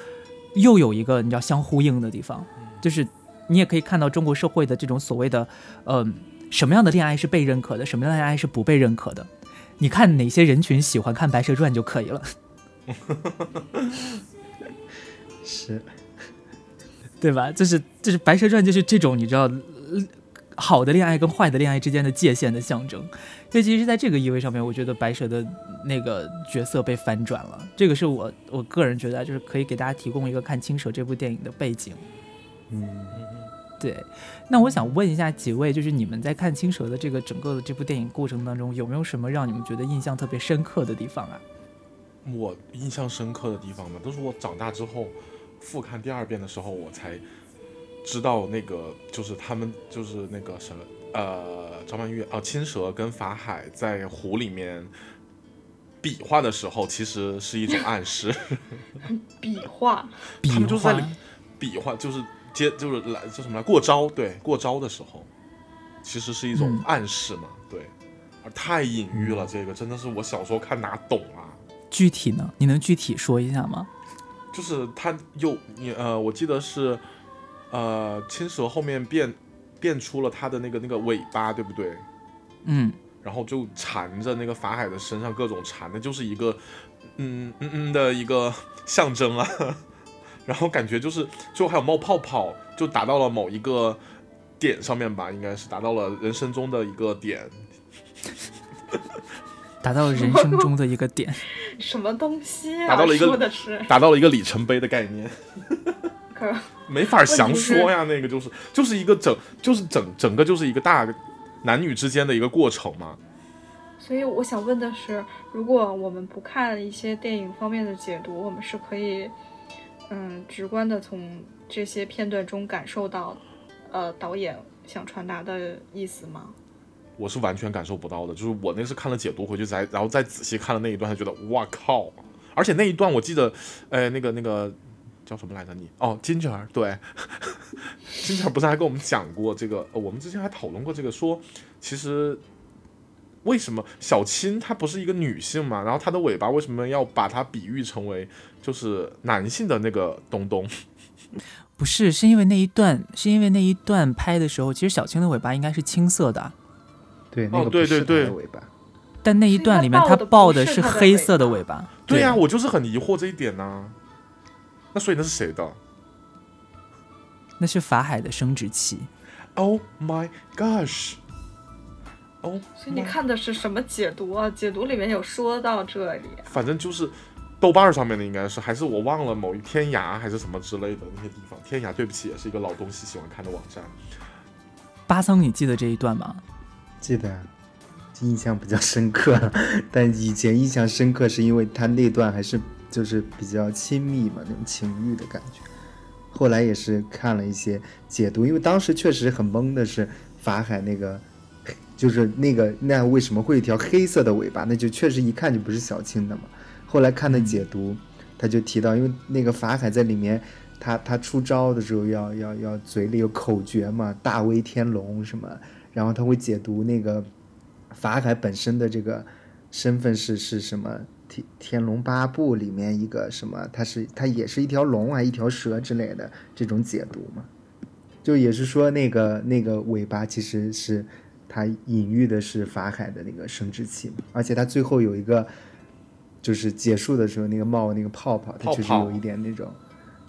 [SPEAKER 1] 又有一个你知道相呼应的地方，就是你也可以看到中国社会的这种所谓的，呃，什么样的恋爱是被认可的，什么样的恋爱是不被认可的。你看哪些人群喜欢看《白蛇传》就可以了。
[SPEAKER 4] 是，
[SPEAKER 1] 对吧？就是就是《白蛇传》就是这种你知道，呃好的恋爱跟坏的恋爱之间的界限的象征。所以其实，在这个意味上面，我觉得白蛇的那个角色被反转了。这个是我我个人觉得，就是可以给大家提供一个看《青蛇》这部电影的背景。
[SPEAKER 4] 嗯，
[SPEAKER 1] 对，那我想问一下几位，就是你们在看《青蛇》的这个整个的这部电影过程当中，有没有什么让你们觉得印象特别深刻的地方啊？
[SPEAKER 2] 我印象深刻的地方嘛，都是我长大之后复看第二遍的时候，我才知道那个就是他们就是那个什么呃张曼玉啊青蛇跟法海在湖里面比划的时候，其实是一种暗示。[laughs]
[SPEAKER 3] 比划，
[SPEAKER 1] 比
[SPEAKER 2] 他们就是在里比划，就是接就是来叫什么来过招，对过招的时候，其实是一种
[SPEAKER 1] 嗯
[SPEAKER 2] 暗示嘛，对，而太隐喻了，这个真的是我小时候看哪懂啊。
[SPEAKER 1] 具体呢？你能具体说一下吗？
[SPEAKER 2] 就是他又你呃，我记得是呃青蛇后面变变出了他的那个那个尾巴，对不对？
[SPEAKER 1] 嗯，
[SPEAKER 2] 然后就缠着那个法海的身上，各种缠的，就是一个嗯嗯嗯的一个象征啊。然后感觉就是最后还有冒泡泡，就达到了某一个点上面吧，应该是达到了人生中的一个点。[laughs]
[SPEAKER 1] 达到了人生中的一个点。[laughs]
[SPEAKER 3] 什么东西啊？
[SPEAKER 2] 达到了一个
[SPEAKER 3] 的是，
[SPEAKER 2] 达到了一个里程碑的概念。[laughs]
[SPEAKER 3] 可
[SPEAKER 2] 没法详说呀，那个就是就是一个整就是整整个就是一个大男女之间的一个过程嘛。
[SPEAKER 3] 所以我想问的是，如果我们不看一些电影方面的解读，我们是可以，嗯，直观的从这些片段中感受到，呃，导演想传达的意思吗？
[SPEAKER 2] 我是完全感受不到的，就是我那是看了解读回去再，然后再仔细看了那一段，才觉得哇靠！而且那一段我记得，呃，那个那个叫什么来着你？哦，金姐儿，对，[laughs] 金姐儿不是还跟我们讲过这个？我们之前还讨论过这个，说其实为什么小青她不是一个女性嘛？然后她的尾巴为什么要把它比喻成为就是男性的那个东东？[laughs]
[SPEAKER 1] 不是，是因为那一段，是因为那一段拍的时候，其实小青的尾巴应该是青色的，
[SPEAKER 4] 对，那
[SPEAKER 2] 哦
[SPEAKER 4] 个不是它
[SPEAKER 2] 对对对
[SPEAKER 4] 尾巴。
[SPEAKER 1] 但那一段里面
[SPEAKER 3] 是因为它
[SPEAKER 1] 它抱
[SPEAKER 3] 抱的是
[SPEAKER 1] 是黑色的尾巴。
[SPEAKER 2] 对呀、我就是很疑惑这一点呐、那所以那是谁的
[SPEAKER 1] 那是法海的生殖器。
[SPEAKER 2] ？Oh my gosh！哦，
[SPEAKER 3] 所以你看的是什么解读啊？解读里面有说到这里，
[SPEAKER 2] 反正就是豆瓣上面的应该是，还是我忘了某一天涯还是什么之类的那些地方。天涯，对不起，也是一个老东西喜欢看的网站。
[SPEAKER 1] 巴桑，你记得这一段吗？
[SPEAKER 4] 记得，印象比较深刻，但以前印象深刻是因为他那段还是就是比较亲密嘛，那种情欲的感觉。后来也是看了一些解读，因为当时确实很懵的是法海那个，就是那个那为什么会有一条黑色的尾巴？那就确实一看就不是小青的嘛。后来看的解读，他就提到，因为那个法海在里面，他他出招的时候要要要嘴里有口诀嘛，大威天龙什么，然后他会解读那个法海本身的这个身份是是什么？天天龙八部里面一个什么？他是他也是一条龙啊，一条蛇之类的这种解读嘛？就也是说那个那个尾巴其实是它隐喻的是法海的那个生殖器嘛，而且它最后有一个就是结束的时候那个冒那个泡泡，它
[SPEAKER 2] 泡泡
[SPEAKER 4] 确实有一点那种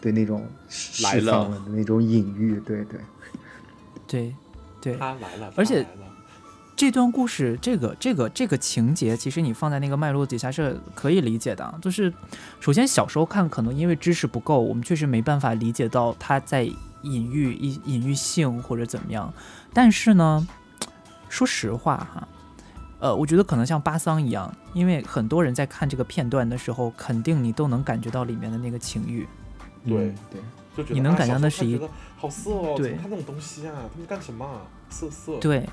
[SPEAKER 4] 对那种释放了的那种隐喻，对对。
[SPEAKER 1] 对，对。
[SPEAKER 2] 他来了，
[SPEAKER 1] 而且这段故事，这个这个这个情节，其实你放在那个脉络底下是可以理解的。就是首先小时候看，可能因为知识不够，我们确实没办法理解到他在隐喻隐隐喻性或者怎么样。但是呢，说实话哈，呃，我觉得可能像巴桑一样，因为很多人在看这个片段的时候，肯定你都能感觉到里面的那个情欲。
[SPEAKER 2] 对
[SPEAKER 4] 嗯对，
[SPEAKER 2] 就觉得
[SPEAKER 1] 你能感觉到是一
[SPEAKER 2] 时候看觉得好色哦，
[SPEAKER 1] 对
[SPEAKER 2] 看那种东西啊？他们干什么啊？色色。
[SPEAKER 1] 对，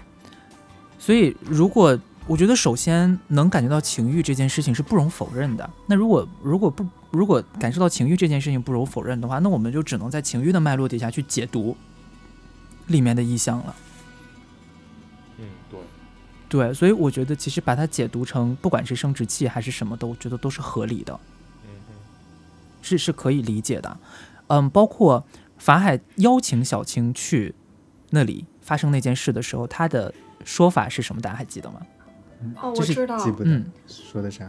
[SPEAKER 1] 所以如果我觉得首先能感觉到情欲这件事情是不容否认的。那如果如果不如果感受到情欲这件事情不容否认的话，那我们就只能在情欲的脉络底下去解读里面的意象了。
[SPEAKER 2] 嗯，对。
[SPEAKER 1] 所以我觉得其实把它解读成不管是生殖器还是什么的，我觉得都是合理的。是是可以理解的。嗯，包括法海邀请小青去那里发生那件事的时候，他的说法是什么？大家还记得吗？
[SPEAKER 3] 哦，我知道，
[SPEAKER 4] 记不得、
[SPEAKER 1] 嗯
[SPEAKER 4] 说的啥。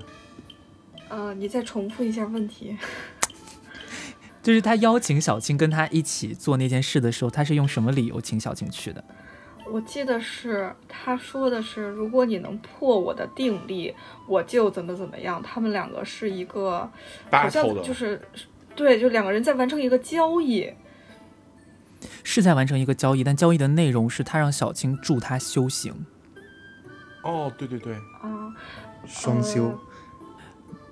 [SPEAKER 3] 呃，你再重复一下问题。[laughs]
[SPEAKER 1] 就是他邀请小青跟他一起做那件事的时候，他是用什么理由请小青去的？
[SPEAKER 3] 我记得是他说的是，如果你能破我的定力，我就怎么怎么样。他们两个是一个好像，就是对，就两个人在完成一个交易。
[SPEAKER 1] 是在完成一个交易，但交易的内容是他让小青助他修行。
[SPEAKER 2] 哦，对对对，
[SPEAKER 3] 啊，
[SPEAKER 4] 双修
[SPEAKER 3] 呃，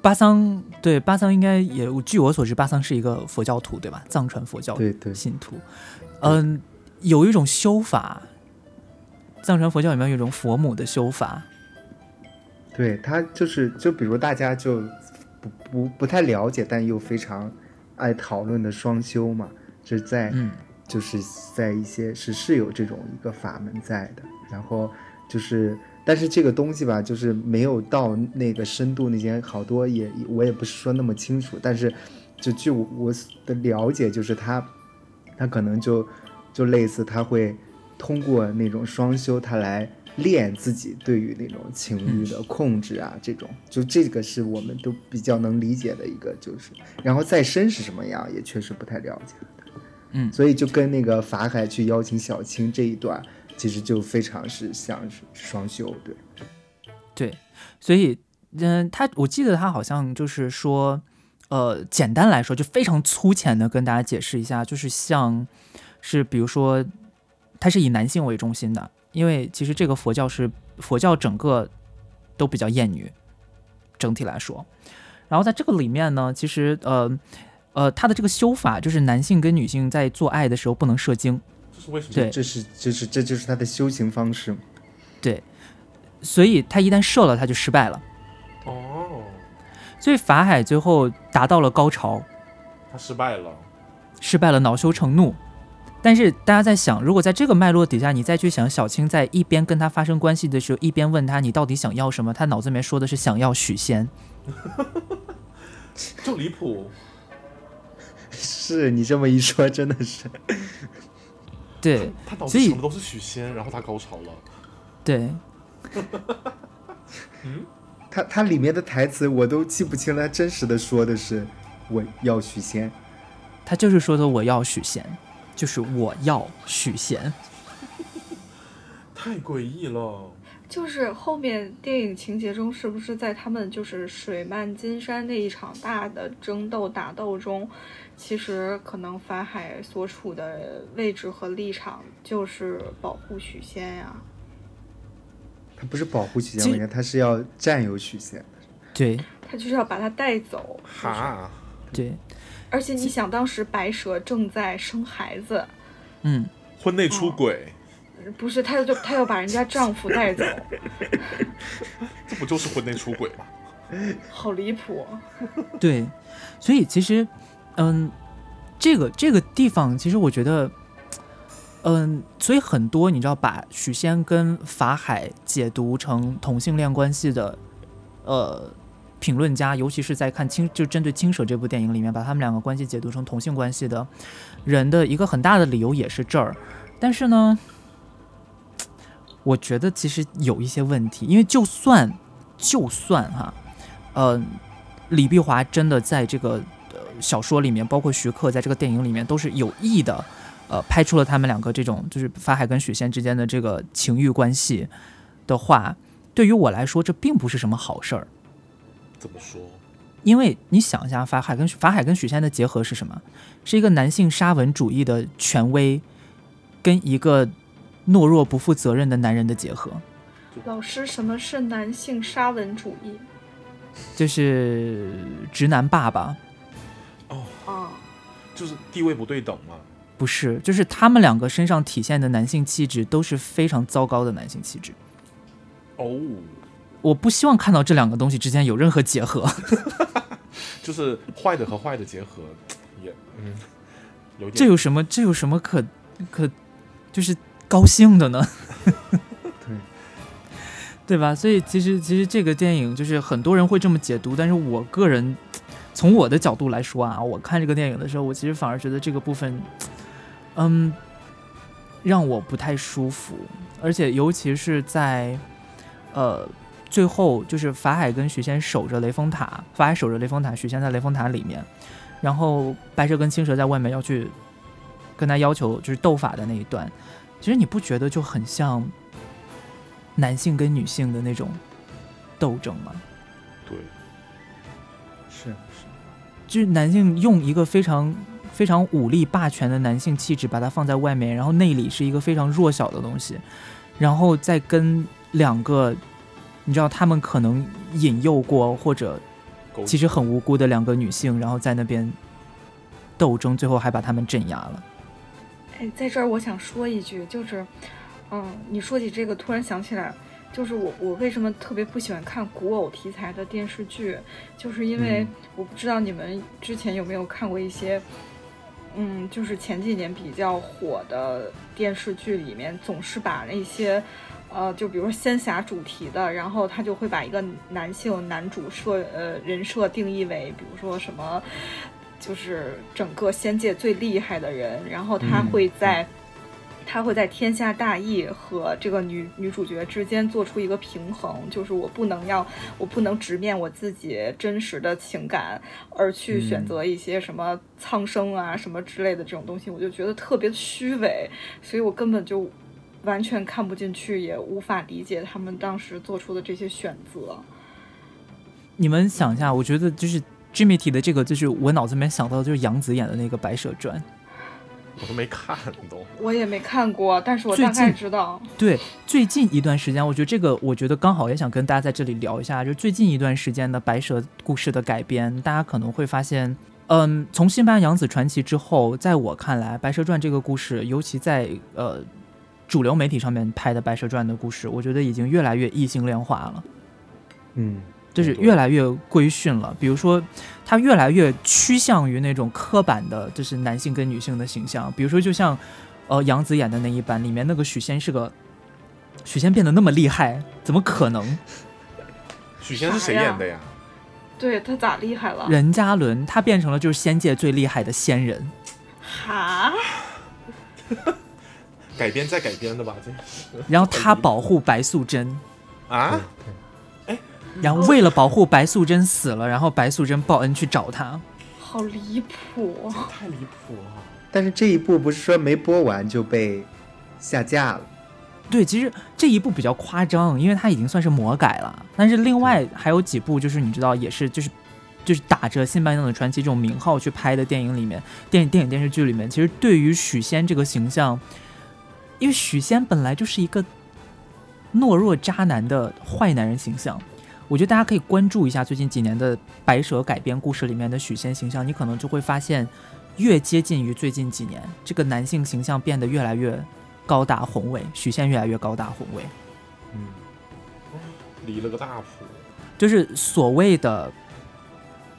[SPEAKER 1] 巴桑对巴桑应该也，据我所知，巴桑是一个佛教徒，对吧？藏传佛教
[SPEAKER 4] 对对
[SPEAKER 1] 信徒。嗯，有一种修法，藏传佛教里面有一种佛母的修法，
[SPEAKER 4] 对他就是就比如大家就不不不太了解，但又非常爱讨论的双修嘛，就是在、
[SPEAKER 1] 嗯。
[SPEAKER 4] 就是在一些是是有这种一个法门在的，然后就是但是这个东西吧，就是没有到那个深度，那些好多也我也不是说那么清楚，但是就据我我的了解，就是他他可能就就类似他会通过那种双修，他来练自己对于那种情欲的控制啊，这种就这个是我们都比较能理解的一个，就是然后再深是什么样，也确实不太了解。
[SPEAKER 1] 嗯。
[SPEAKER 4] 所以就跟那个法海去邀请小青这一段，其实就非常是像是双修，对，
[SPEAKER 1] 对，所以嗯，他我记得他好像就是说，呃，简单来说，就非常粗浅的跟大家解释一下，就是像是比如说，它是以男性为中心的，因为其实这个佛教是佛教整个都比较厌女，整体来说。然后在这个里面呢，其实呃呃，它的这个修法就是男性跟女性在做爱的时候不能射精，
[SPEAKER 2] 这是为什么？
[SPEAKER 1] 对
[SPEAKER 4] 这是这是这就是他的修行方式。
[SPEAKER 1] 对，所以他一旦射了，他就失败了。
[SPEAKER 2] 哦，
[SPEAKER 1] 所以法海最后达到了高潮，
[SPEAKER 2] 他失败了。
[SPEAKER 1] 失败了，恼羞成怒。但是大家在想，如果在这个脉络底下，你再去想小青在一边跟他发生关系的时候，一边问他你到底想要什么，他脑子里面说的是想要许仙。[laughs]
[SPEAKER 2] 就离谱，
[SPEAKER 4] 是你这么一说，真的是。
[SPEAKER 1] 对
[SPEAKER 2] 他脑子
[SPEAKER 1] 所以
[SPEAKER 2] 想的都是许仙，然后他高潮了。
[SPEAKER 1] 对，[laughs] 嗯
[SPEAKER 4] 他他里面的台词我都记不清了，他真实的说的是我要许仙。
[SPEAKER 1] 他就是说的我要许仙，就是我要许仙。
[SPEAKER 2] 太诡异了。
[SPEAKER 3] 就是后面电影情节中，是不是在他们就是水漫金山那一场大的争斗打斗中，其实可能法海所处的位置和立场就是保护许仙呀、
[SPEAKER 4] 他不是保护许仙，他是要占有许仙。
[SPEAKER 1] 对
[SPEAKER 3] 他就是要把他带走。就是
[SPEAKER 2] 哈，
[SPEAKER 1] 对，
[SPEAKER 3] 而且你想，当时白蛇正在生孩子，
[SPEAKER 1] 嗯，
[SPEAKER 2] 婚内出轨，
[SPEAKER 3] 不是，她就她要把人家丈夫带走 [laughs] [laughs]
[SPEAKER 2] 这不就是婚内出轨吗？[laughs]
[SPEAKER 3] 好离谱。
[SPEAKER 1] 对，所以其实，嗯，这个这个地方，其实我觉得，嗯，所以很多你知道，把许仙跟法海解读成同性恋关系的，呃，评论家，尤其是在看青就针对《青蛇》这部电影里面，把他们两个关系解读成同性关系的人的一个很大的理由也是这儿。但是呢，我觉得其实有一些问题，因为就算就算哈，呃，李碧华真的在这个呃小说里面，包括徐克在这个电影里面都是有意的，呃，拍出了他们两个这种就是法海跟许仙之间的这个情欲关系的话，对于我来说，这并不是什么好事儿。
[SPEAKER 2] 怎么说？
[SPEAKER 1] 因为你想一下，法海跟法海跟许仙的结合是什么？是一个男性沙文主义的权威，跟一个懦弱不负责任的男人的结合，
[SPEAKER 3] 老师，什么是男性沙文主义？
[SPEAKER 1] 就是直男爸爸。
[SPEAKER 3] 哦啊，
[SPEAKER 2] 就是地位不对等吗。
[SPEAKER 1] 不是，就是他们两个身上体现的男性气质都是非常糟糕的男性气质。
[SPEAKER 2] 哦，
[SPEAKER 1] 我不希望看到这两个东西之间有任何结合。[laughs]
[SPEAKER 2] 就是坏的和坏的结合，也嗯，有
[SPEAKER 1] 这有什么？这有什么可可就是高兴的呢？[laughs]
[SPEAKER 4] 对，
[SPEAKER 1] 对吧？所以其实其实这个电影就是很多人会这么解读，但是我个人从我的角度来说啊，我看这个电影的时候，我其实反而觉得这个部分，嗯，让我不太舒服，而且尤其是在呃最后，就是法海跟许仙守着雷峰塔，法海守着雷峰塔，许仙在雷峰塔里面，然后白蛇跟青蛇在外面要去跟他要求就是斗法的那一段，其实你不觉得就很像男性跟女性的那种斗争吗？
[SPEAKER 2] 对，
[SPEAKER 4] 是是
[SPEAKER 1] 就是男性用一个非常非常武力霸权的男性气质把它放在外面，然后内里是一个非常弱小的东西，然后再跟两个你知道他们可能引诱过或者其实很无辜的两个女性，然后在那边斗争，最后还把他们镇压了。
[SPEAKER 3] 哎，在这儿我想说一句，就是，嗯，你说起这个，突然想起来，就是我我为什么特别不喜欢看古偶题材的电视剧，就是因为
[SPEAKER 4] 嗯
[SPEAKER 3] 我不知道你们之前有没有看过一些，嗯，就是前几年比较火的电视剧里面，总是把那些。呃，就比如说仙侠主题的，然后他就会把一个男性男主设呃人设定义为，比如说什么，就是整个仙界最厉害的人，然后他
[SPEAKER 4] 嗯
[SPEAKER 3] 会在、他会在天下大义和这个女女主角之间做出一个平衡，就是我不能要我不能直面我自己真实的情感，而去选
[SPEAKER 4] 嗯。
[SPEAKER 3] 择一些什么苍生啊什么之类的这种东西，我就觉得特别虚伪，所以我根本就完全看不进去，也无法理解他们当时做出的这些选择。
[SPEAKER 1] 你们想一下，我觉得就是 Jimmy 提的这个，就是我脑子里面想到的就是杨紫演的那个《白蛇传》。
[SPEAKER 2] 我都没看懂，
[SPEAKER 3] 我也没看过，但是我大概知道。
[SPEAKER 1] 对，最近一段时间，我觉得这个，我觉得刚好也想跟大家在这里聊一下，就最近一段时间的白蛇故事的改编，大家可能会发现，嗯，从《新白娘子传奇》之后，在我看来，《白蛇传》这个故事，尤其在呃主流媒体上面拍的《白蛇传》的故事，我觉得已经越来越异性恋化了。
[SPEAKER 4] 嗯，
[SPEAKER 1] 就是越来越规训了。比如说，它越来越趋向于那种刻板的，就是男性跟女性的形象。比如说，就像呃杨紫演的那一版，里面那个许仙是个许仙变得那么厉害，怎么可能？
[SPEAKER 2] 许仙是谁演的呀？
[SPEAKER 3] 对他咋厉害了？
[SPEAKER 1] 任嘉伦他变成了就是仙界最厉害的仙人。
[SPEAKER 3] 哈，[laughs]
[SPEAKER 2] 改编再改编的吧，这是
[SPEAKER 1] 然后他保护白素贞，
[SPEAKER 2] 啊？
[SPEAKER 1] 哎然后为了保护白素贞死了，然后白素贞报恩去找他。
[SPEAKER 3] 好离谱！
[SPEAKER 2] 太离谱了！
[SPEAKER 4] 但是这一部不是说没播完就被下架了？
[SPEAKER 1] 对，其实这一部比较夸张，因为它已经算是魔改了。但是另外还有几部，就是你知道，也是就是就是打着《新白娘子传奇》这种名号去拍的电影里面，电影电影电视剧里面，其实对于许仙这个形象，因为许仙本来就是一个懦弱渣男的坏男人形象。我觉得大家可以关注一下最近几年的白蛇改编故事里面的许仙形象，你可能就会发现，越接近于最近几年，这个男性形象变得越来越高大宏伟，许仙越来越高大宏伟，
[SPEAKER 4] 嗯，
[SPEAKER 2] 离了个大谱。
[SPEAKER 1] 就是所谓的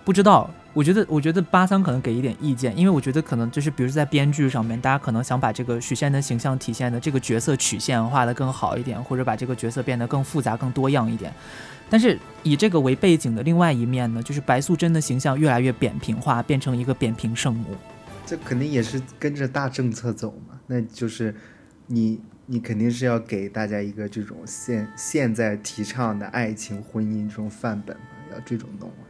[SPEAKER 1] 不知道。我觉得，我觉得巴桑可能给一点意见，因为我觉得可能就是，比如在编剧上面，大家可能想把这个许仙的形象体现的这个角色曲线画得更好一点，或者把这个角色变得更复杂、更多样一点。但是以这个为背景的另外一面呢，就是白素贞的形象越来越扁平化，变成一个扁平圣母。
[SPEAKER 4] 这肯定也是跟着大政策走嘛。那就是你你肯定是要给大家一个这种现现在提倡的爱情婚姻这种范本嘛，要这种弄嘛。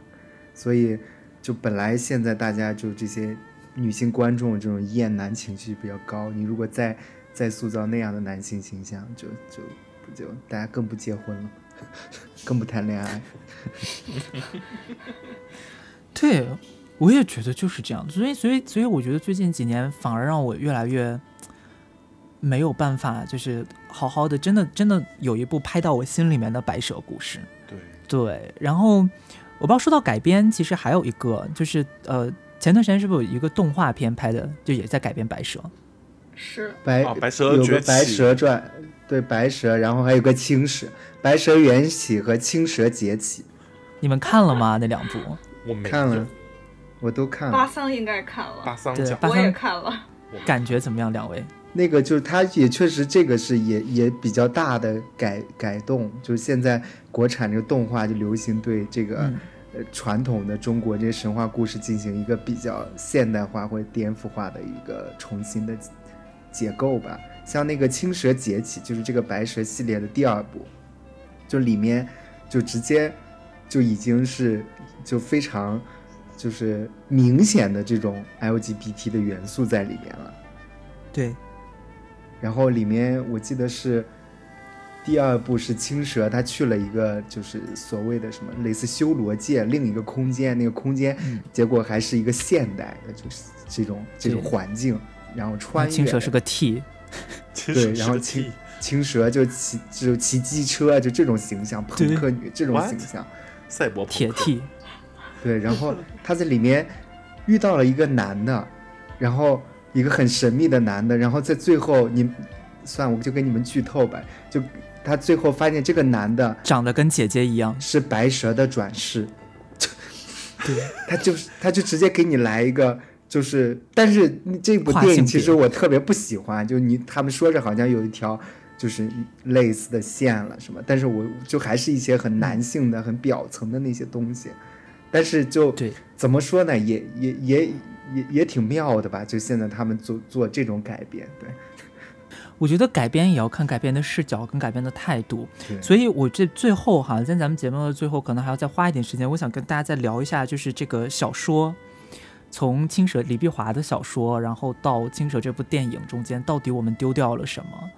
[SPEAKER 4] 所以就本来现在大家就这些女性观众这种厌男情绪比较高，你如果再再塑造那样的男性形象，就就不就大家更不结婚了，[laughs] 更不谈恋爱。
[SPEAKER 1] 对，我也觉得就是这样。所以，所以，所以，我觉得最近几年反而让我越来越没有办法，就是好好的，真的，真的有一部拍到我心里面的白蛇故事。
[SPEAKER 2] 对，
[SPEAKER 1] 对，然后我不知道说到改编，其实还有一个就是呃，前段时间是不是有一个动画片拍的，就也在改编白蛇？
[SPEAKER 3] 是
[SPEAKER 4] 白、
[SPEAKER 2] 啊白蛇
[SPEAKER 4] 有个白蛇传，对白蛇，然后还有个青蛇，白蛇缘起和青蛇劫起，
[SPEAKER 1] 你们看了吗？那两部？
[SPEAKER 2] 我没
[SPEAKER 4] 看了，我都看了。
[SPEAKER 3] 巴桑应该看了，
[SPEAKER 2] 巴桑讲
[SPEAKER 3] 我也
[SPEAKER 1] 对巴桑
[SPEAKER 3] 看了。
[SPEAKER 1] 感觉怎么样？两位？
[SPEAKER 4] 那个就是它也确实这个是也也比较大的改改动，就是现在国产这个动画就流行对这个、
[SPEAKER 1] 嗯
[SPEAKER 4] 呃传统的中国这些神话故事进行一个比较现代化或者颠覆化的一个重新的结构吧。像那个青蛇劫起，就是这个白蛇系列的第二部，就里面就直接就已经是就非常就是明显的这种 LGBT 的元素在里面了。
[SPEAKER 1] 对，
[SPEAKER 4] 然后里面我记得是第二部是青蛇，他去了一个就是所谓的什么类似修罗界另一个空间，那个空间
[SPEAKER 1] 嗯。
[SPEAKER 4] 结果还是一个现代的，就是这种这种环境，然后穿越。
[SPEAKER 1] 青蛇是个 T，
[SPEAKER 4] 对，然后青青蛇就骑就骑机车，就这种形象，朋克女这种？形象，
[SPEAKER 2] 赛博朋克。
[SPEAKER 1] 铁 T，
[SPEAKER 4] 对，然后他在里面遇到了一个男的，然后一个很神秘的男的，然后在最后你算我就给你们剧透吧，就他最后发现这个男的
[SPEAKER 1] 长得跟姐姐一样。
[SPEAKER 4] 是白蛇的转世，[laughs] 对，他就是他就直接给你来一个。就是，但是这部电影其实我特别不喜欢，就你他们说着好像有一条就是类似的线了什么，但是我就还是一些很男性的、很表层的那些东西，但是就
[SPEAKER 1] 对，
[SPEAKER 4] 怎么说呢，也也也也也挺妙的吧？就现在他们做做这种改变，对
[SPEAKER 1] 我觉得改编也要看改编的视角跟改编的态度。所以我这最后哈，在咱们节目的最后，可能还要再花一点时间，我想跟大家再聊一下，就是这个小说，从青蛇李碧华的小说，然后到青蛇这部电影中间，到底我们丢掉了什么？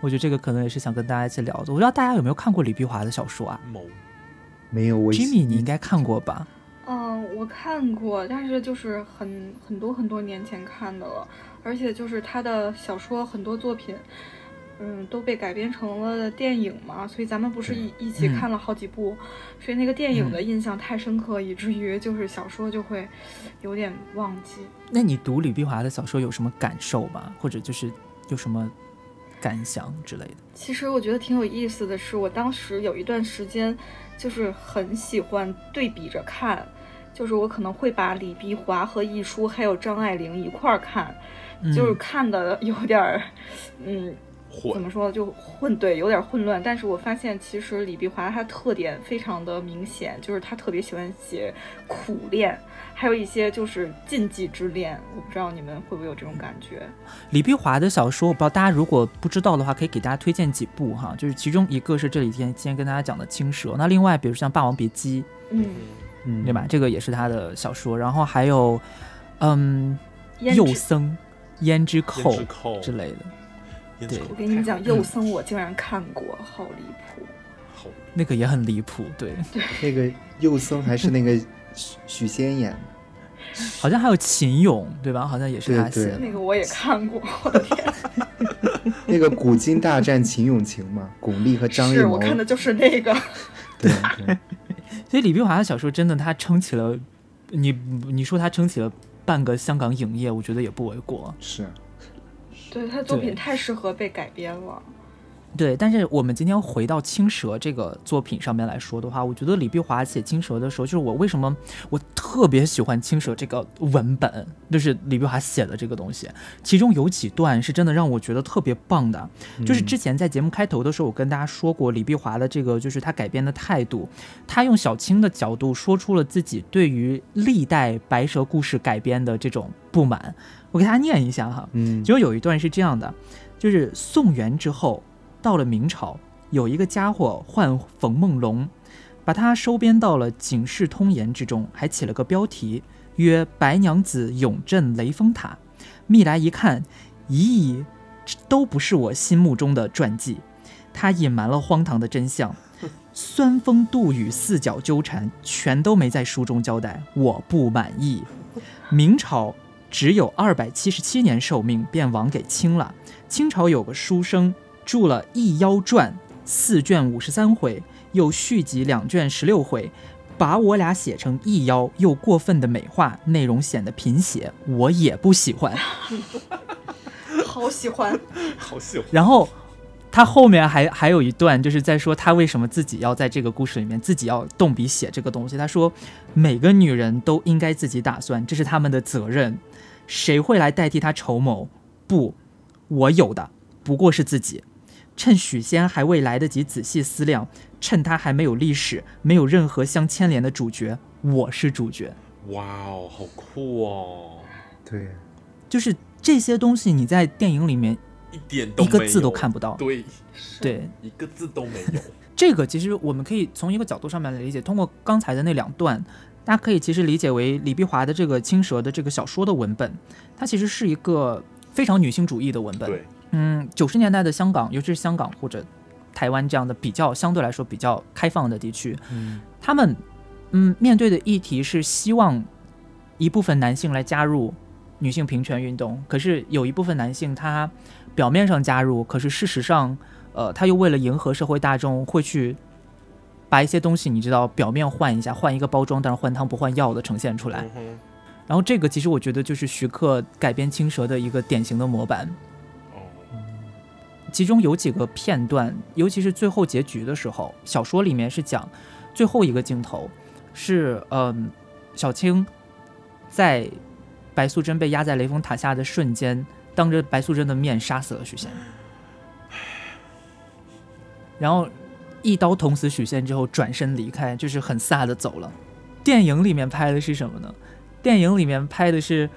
[SPEAKER 1] 我觉得这个可能也是想跟大家一起聊的。我不知道大家有没有看过李碧华的小说啊
[SPEAKER 2] 某
[SPEAKER 4] 没有我
[SPEAKER 1] ？Jimmy，你应该看过吧？
[SPEAKER 3] 嗯，我看过，但是就是很很多很多年前看的了，而且就是他的小说很多作品，嗯，都被改编成了电影嘛，所以咱们不是一一起
[SPEAKER 1] 嗯
[SPEAKER 3] 看了好几部，所以那个电影的印象太深刻，以至于就是小说就会有点忘记。
[SPEAKER 1] 那你读李碧华的小说有什么感受吗？或者就是有什么感想之类的？
[SPEAKER 3] 其实我觉得挺有意思的是，我当时有一段时间就是很喜欢对比着看，就是我可能会把李碧华和亦舒还有张爱玲一块儿看，就是
[SPEAKER 1] 嗯
[SPEAKER 3] 看的有点儿，嗯，怎么说就混对，有点混乱。但是我发现其实李碧华她特点非常的明显，就是她特别喜欢写苦恋，还有一些就是禁忌之恋。我不知道你们会不会有这种感觉？
[SPEAKER 1] 李碧华的小说，我不知道大家如果不知道的话，可以给大家推荐几部哈。就是其中一个是这几天今天跟大家讲的《青蛇》，那另外比如像《霸王别姬》，
[SPEAKER 3] 嗯，
[SPEAKER 4] 嗯，
[SPEAKER 1] 对吧？？这个也是他的小说，然后还有嗯幼僧、胭脂扣之类的，对。
[SPEAKER 3] 我跟你讲，
[SPEAKER 2] 太
[SPEAKER 3] 幼僧我竟然看过，好离谱。
[SPEAKER 2] 好
[SPEAKER 1] 那个也很离谱，对，[laughs]
[SPEAKER 4] 那个幼僧还是那个许许仙演的，
[SPEAKER 1] 好像还有秦俑，对吧？好像也是他写的。
[SPEAKER 3] 那个我也看过，我的天，[laughs]
[SPEAKER 4] 那个古今大战秦俑情嘛，巩俐和张艺谋。
[SPEAKER 3] 是我，看的就是那个。
[SPEAKER 4] 对对，[laughs]
[SPEAKER 1] 所以李碧华的小说真的，他撑起了你你说他撑起了半个香港影业，我觉得也不为过。
[SPEAKER 4] 是
[SPEAKER 3] 对他的作品太适合被改编了。
[SPEAKER 1] 对，但是我们今天回到《青蛇》这个作品上面来说的话，我觉得李碧华写《青蛇》的时候，就是我为什么我特别喜欢《青蛇》这个文本，就是李碧华写的这个东西，其中有几段是真的让我觉得特别棒的。就是之前在节目开头的时候，我跟大家说过李碧华的这个，就是他改编的态度，他用小青的角度说出了自己对于历代白蛇故事改编的这种不满。我给大家念一下哈，
[SPEAKER 4] 嗯，
[SPEAKER 1] 就有一段是这样的，就是宋元之后，到了明朝，有一个家伙唤冯梦龙，把他收编到了《警世通言》之中，还起了个标题曰《白娘子永镇雷峰塔》。密来一看，咦，这都不是我心目中的传记。他隐瞒了荒唐的真相，酸风度雨、四角纠缠，全都没在书中交代，我不满意。明朝只有二百七十七年寿命，便亡给清了。清朝有个书生著了《一妖传》四卷五十三回，又续集两卷十六回，把我俩写成一妖，又过分的美化，内容显得贫血，我也不喜欢。[laughs]
[SPEAKER 3] 好喜欢，
[SPEAKER 2] 好喜欢。
[SPEAKER 1] 然后他后面还还有一段，就是在说他为什么自己要在这个故事里面自己要动笔写这个东西。他说，每个女人都应该自己打算，这是他们的责任。谁会来代替他筹谋？不，我有的不过是自己。趁许仙还未来得及仔细思量，趁他还没有历史，没有任何相牵连的主角，我是主角。
[SPEAKER 2] 哇哦，好酷哦！
[SPEAKER 4] 对，
[SPEAKER 1] 就是这些东西，你在电影里面
[SPEAKER 2] 一点都
[SPEAKER 1] 一个字都看不到。
[SPEAKER 2] 对，
[SPEAKER 1] 对，
[SPEAKER 2] 一个字都没有。[laughs]
[SPEAKER 1] 这个其实我们可以从一个角度上面来理解，通过刚才的那两段，大家可以其实理解为李碧华的这个《青蛇》的这个小说的文本，它其实是一个非常女性主义的文本。
[SPEAKER 2] 对，
[SPEAKER 1] 嗯，九十年代的香港，尤其是香港或者台湾这样的比较相对来说比较开放的地区，
[SPEAKER 4] 嗯
[SPEAKER 1] 他们嗯面对的议题是希望一部分男性来加入女性平权运动，可是有一部分男性他表面上加入，可是事实上，呃，他又为了迎合社会大众，会去把一些东西你知道表面换一下，换一个包装，但是换汤不换药的呈现出来。
[SPEAKER 2] 嗯，
[SPEAKER 1] 然后这个其实我觉得就是徐克改编《青蛇》的一个典型的模板。其中有几个片段，尤其是最后结局的时候，小说里面是讲最后一个镜头是，嗯、小青在白素贞被压在雷峰塔下的瞬间，当着白素贞的面杀死了许仙，然后一刀捅死许仙之后转身离开，就是很飒的走了。电影里面拍的是什么呢？电影里面拍的是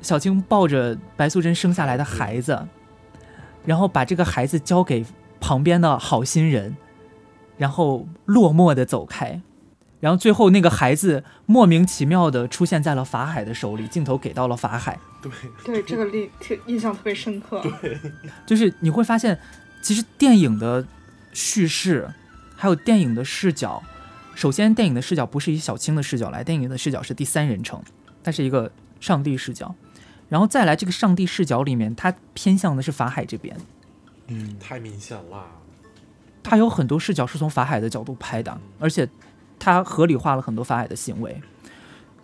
[SPEAKER 1] 小青抱着白素贞生下来的孩子。然后把这个孩子交给旁边的好心人，然后落寞的走开，然后最后那个孩子莫名其妙的出现在了法海的手里，镜头给到了法海，
[SPEAKER 2] 对，
[SPEAKER 3] 对这个印特印象特别深刻。对。
[SPEAKER 1] 就是你会发现，其实电影的叙事还有电影的视角首先电影的视角不是以小青的视角来，电影的视角是第三人称，它是一个上帝视角，然后再来这个上帝视角里面，它偏向的是法海这边，
[SPEAKER 2] 嗯，太明显了。
[SPEAKER 1] 它有很多视角是从法海的角度拍的，而且它合理化了很多法海的行为，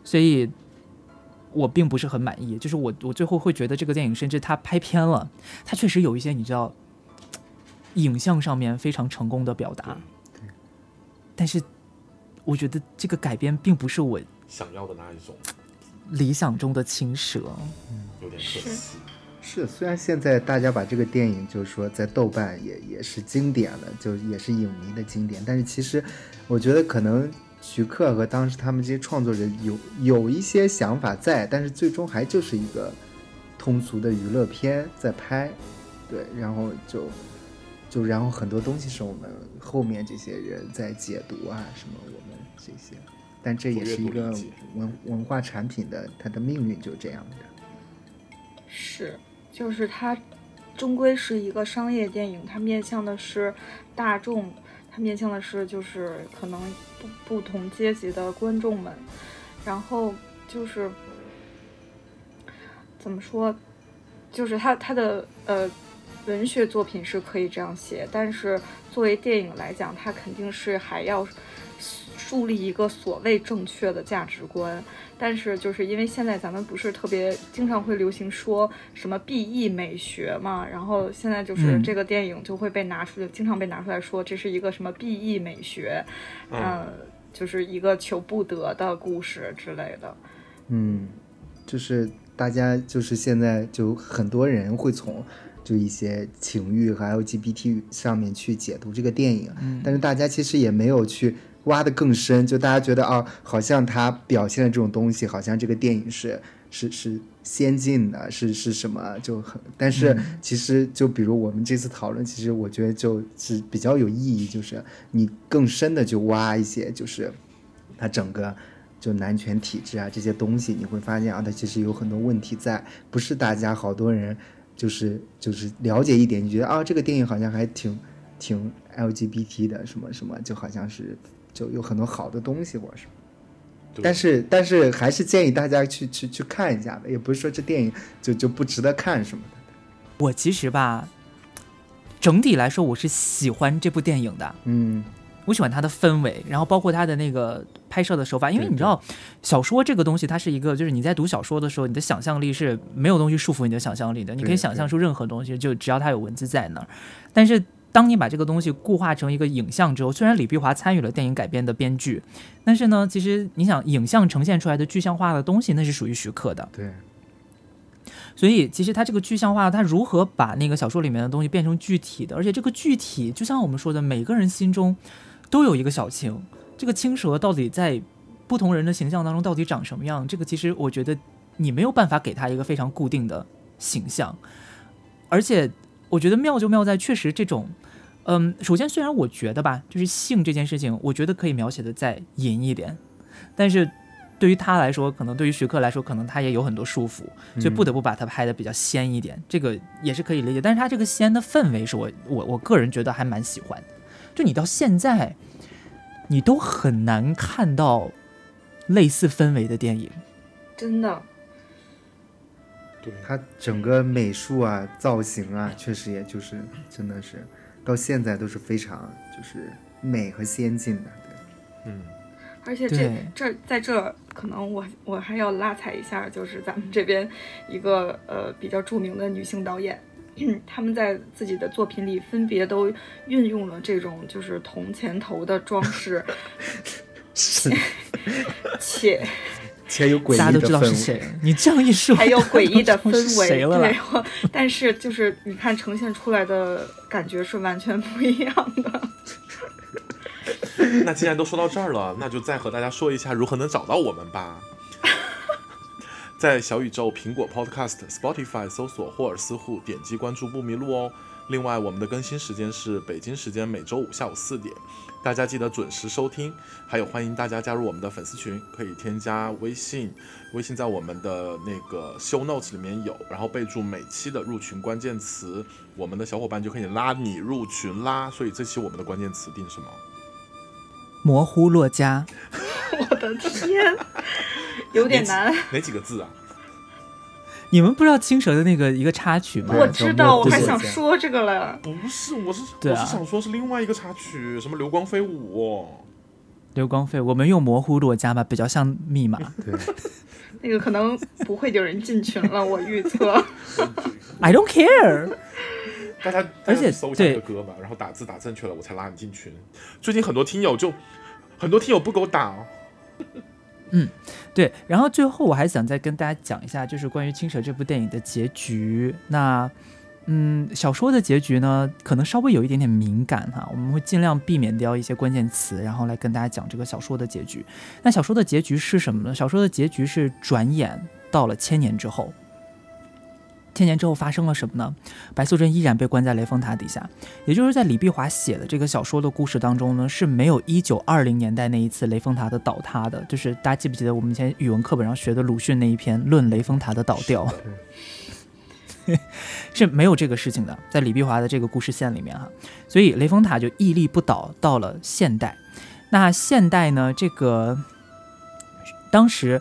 [SPEAKER 1] 所以我并不是很满意。就是我我最后会觉得这个电影甚至它拍偏了，它确实有一些你知道，影像上面非常成功的表达，但是我觉得这个改编并不是我
[SPEAKER 2] 想要的那一种，
[SPEAKER 1] 理想中的青蛇，嗯
[SPEAKER 2] 有点可惜。
[SPEAKER 4] 是，虽然现在大家把这个电影就是说在豆瓣也也是经典了，就也是影迷的经典，但是其实我觉得可能徐克和当时他们这些创作者有有一些想法在，但是最终还就是一个通俗的娱乐片在拍，对，然后就就然后很多东西是我们后面这些人在解读啊什么我们这些，但这也是一个文文化产品的它的命运就这样的，
[SPEAKER 3] 是。就是它，终归是一个商业电影，它面向的是大众，它面向的是就是可能不不同阶级的观众们。然后就是怎么说，就是它它的呃文学作品是可以这样写，但是作为电影来讲，它肯定是还要树立一个所谓正确的价值观。但是就是因为现在咱们不是特别经常会流行说什么 B E 美学嘛，然后现在就是这个电影就会被拿出来，经常被拿出来说这是一个什么 B E 美学，嗯，就是一个求不得的故事之类的。
[SPEAKER 4] 嗯，就是大家就是现在就很多人会从就一些情欲和 L G B T 上面去解读这个电影，但是大家其实也没有去。挖的更深，就大家觉得啊，好像他表现的这种东西，好像这个电影是是是先进的，是是什么就很，但是其实就比如我们这次讨论，其实我觉得就是比较有意义，就是你更深的去挖一些，就是它整个就男权体制啊这些东西，你会发现啊，它其实有很多问题在，不是大家好多人就是就是了解一点，你觉得啊这个电影好像还挺挺 LGBT 的什么什么，就好像是。就有很多好的东西，或者是，但是但是还是建议大家去去去看一下的，也不是说这电影就就不值得看什么的。
[SPEAKER 1] 我其实吧，整体来说我是喜欢这部电影的，
[SPEAKER 4] 嗯，
[SPEAKER 1] 我喜欢它的氛围，然后包括它的那个拍摄的手法，因为你知道小说这个东西，它是一个就是你在读小说的时候，你的想象力是没有东西束缚你的想象力的，你可以想象出任何东西，就只要它有文字在那儿，但是。当你把这个东西固化成一个影像之后，虽然李碧华参与了电影改编的编剧，但是呢，其实你想，影像呈现出来的具象化的东西，那是属于徐克的。
[SPEAKER 4] 对。
[SPEAKER 1] 所以，其实他这个具象化，他如何把那个小说里面的东西变成具体的？而且这个具体，就像我们说的，每个人心中都有一个小青。这个青蛇到底在不同人的形象当中到底长什么样？这个其实我觉得你没有办法给他一个非常固定的形象。而且，我觉得妙就妙在确实这种。嗯，首先，虽然我觉得吧，就是性这件事情，我觉得可以描写的再隐一点，但是对于他来说，可能对于徐克来说，可能他也有很多束缚，所以不得不把它拍的比较仙一点，这个也是可以理解。但是他这个仙的氛围，是我我我个人觉得还蛮喜欢的。就你到现在，你都很难看到类似氛围的电影，
[SPEAKER 3] 真的。
[SPEAKER 2] 对，
[SPEAKER 4] 他整个美术啊、造型啊，确实也就是真的是。到现在都是非常就是美和先进的，
[SPEAKER 2] 对，嗯，
[SPEAKER 3] 而且这这在这可能我我还要拉踩一下，就是咱们这边一个呃比较著名的女性导演，他们在自己的作品里分别都运用了这种就是铜钱头的装饰，[laughs]
[SPEAKER 4] 是，
[SPEAKER 3] 且。
[SPEAKER 4] 且有诡异
[SPEAKER 1] 的大家都知道是谁。你这样一说，
[SPEAKER 3] 还有诡异的氛围，对。但是就是你看呈现出来的感觉是完全不一样的。[laughs]
[SPEAKER 2] 那既然都说到这儿了，那就再和大家说一下如何能找到我们吧。在小宇宙、苹果 Podcast、Spotify 搜索霍尔斯户，点击关注不迷路哦。另外，我们的更新时间是北京时间每周五下午四点。大家记得准时收听，还有欢迎大家加入我们的粉丝群，可以添加微信，微信在我们的那个 show notes 里面有，然后备注每期的入群关键词，我们的小伙伴就可以拉你入群啦。所以这期我们的关键词定什么？
[SPEAKER 1] 模糊洛家，[laughs]
[SPEAKER 3] 我的天，有点难。
[SPEAKER 2] 哪几个字啊？
[SPEAKER 1] 你们不知道青蛇的那个一个插曲吗？
[SPEAKER 3] 我知道，我还想说这个了。
[SPEAKER 2] 不是，我是、
[SPEAKER 1] 啊
[SPEAKER 2] 我是想说是另外一个插曲，什么流光飞舞。
[SPEAKER 1] 流光飞，我们用模糊洛家吧，比较像密码。
[SPEAKER 4] 对，
[SPEAKER 3] 那个可能不会有人进群了，我预测。[laughs]
[SPEAKER 1] I don't care。
[SPEAKER 2] 大家
[SPEAKER 1] 而且
[SPEAKER 2] 搜一下这个歌嘛，然后打字打正确了，我才拉你进群。最近很多听友就很多听友不给我打哦。
[SPEAKER 1] 嗯对，然后最后我还想再跟大家讲一下，就是关于《青蛇》这部电影的结局。那，嗯，小说的结局呢，可能稍微有一点点敏感哈，我们会尽量避免掉一些关键词，然后来跟大家讲这个小说的结局。那小说的结局是什么呢？小说的结局是转眼到了千年之后。千年之后发生了什么呢？白素贞依然被关在雷峰塔底下，也就是在李碧华写的这个小说的故事当中呢，是没有一九二零年代那一次雷峰塔的倒塌的。就是大家记不记得我们以前语文课本上学的鲁迅那一篇《论雷峰塔的倒掉》，[laughs] 是没有这个事情的，在李碧华的这个故事线里面哈，所以雷峰塔就屹立不倒到了现代。那现代呢，这个当时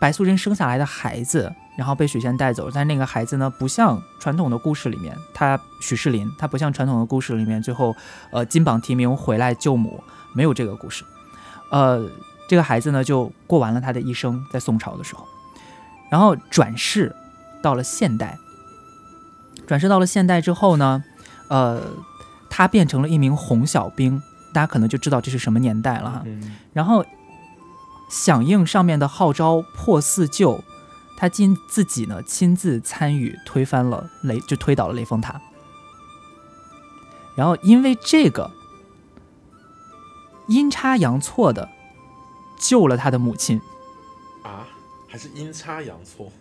[SPEAKER 1] 白素贞生下来的孩子，然后被许仙带走，但那个孩子呢，不像传统的故事里面，他许仕林，他不像传统的故事里面最后呃金榜题名回来救母，没有这个故事。呃，这个孩子呢就过完了他的一生，在宋朝的时候，然后转世到了现代。转世到了现代之后呢，呃，他变成了一名红小兵，大家可能就知道这是什么年代了哈。
[SPEAKER 2] 嗯，
[SPEAKER 1] 然后响应上面的号召，破四旧，他亲自己呢亲自参与推翻了雷，就推倒了雷峰塔。然后因为这个阴差阳错的救了他的母亲，
[SPEAKER 2] 啊，还是阴差阳错。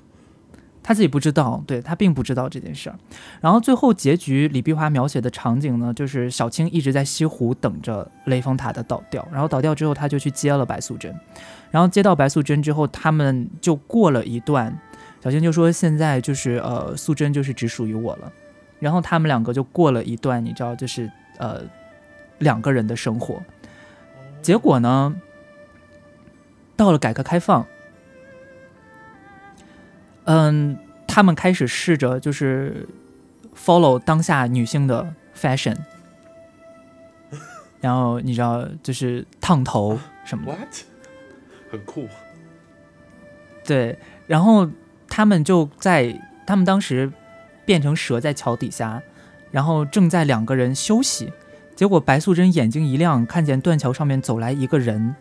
[SPEAKER 1] 他自己不知道，对他并不知道这件事儿。然后最后结局，李碧华描写的场景呢，就是小青一直在西湖等着雷峰塔的倒掉，然后倒掉之后，他就去接了白素贞，然后接到白素贞之后，他们就过了一段，小青就说现在就是呃，素贞就是只属于我了，然后他们两个就过了一段，你知道，就是呃两个人的生活。结果呢，到了改革开放。嗯，他们开始试着就是 follow 当下女性的 fashion，[laughs] 然后你知道就是烫头什么的
[SPEAKER 2] ，What？很酷。
[SPEAKER 1] 对，然后他们就在他们当时变成蛇在桥底下，然后正在两个人休息，结果白素贞眼睛一亮，看见断桥上面走来一个人，